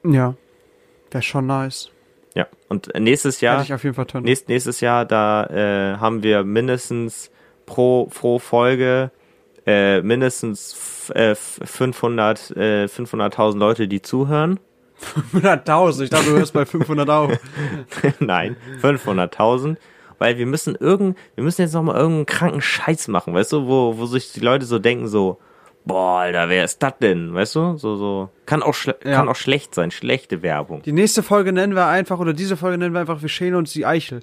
Ja. Wäre schon nice. Ja. Und nächstes Ja. Jahr, Hätte ich auf jeden Fall nächst, nächstes Jahr, da äh, haben wir mindestens pro, pro Folge äh, mindestens äh, f- 500, äh, 500.000 Leute, die zuhören. 500.000, ich dachte, du hörst bei 500 auf. Nein, 500.000. Weil wir müssen irgend, wir müssen jetzt noch mal irgendeinen kranken Scheiß machen, weißt du, wo, wo sich die Leute so denken, so, boah, Alter, wer ist das denn, weißt du, so, so, kann auch, Ja. kann auch schlecht sein, schlechte Werbung. Die nächste Folge nennen wir einfach, oder diese Folge nennen wir einfach, wir schälen uns die Eichel.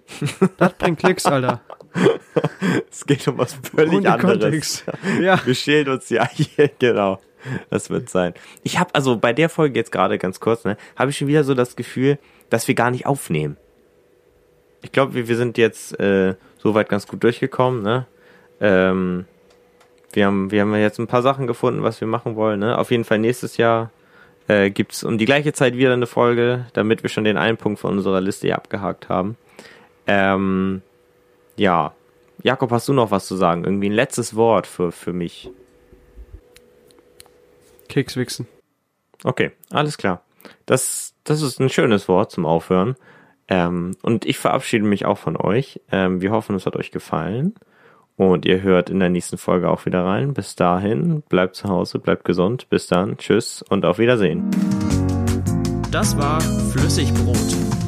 Das bringt Klicks, Alter. Es geht um was völlig Ohne anderes. Kontext. Ja. Wir schälen uns die Eiche, genau. Das wird sein. Ich habe also bei der Folge jetzt gerade ganz kurz, ne, habe ich schon wieder so das Gefühl, dass wir gar nicht aufnehmen. Ich glaube, wir, wir sind jetzt äh, soweit ganz gut durchgekommen, ne? Ähm, wir haben, wir haben jetzt ein paar Sachen gefunden, was wir machen wollen, ne? Auf jeden Fall nächstes Jahr äh, gibt's um die gleiche Zeit wieder eine Folge, damit wir schon den einen Punkt von unserer Liste hier abgehakt haben. Ähm, ja. Jakob, hast du noch was zu sagen? Irgendwie ein letztes Wort für, für mich. Keks wichsen. Okay, alles klar. Das, das ist ein schönes Wort zum Aufhören. Ähm, und ich verabschiede mich auch von euch. Ähm, wir hoffen, es hat euch gefallen. Und ihr hört in der nächsten Folge auch wieder rein. Bis dahin, bleibt zu Hause, bleibt gesund. Bis dann, tschüss und auf Wiedersehen. Das war Flüssigbrot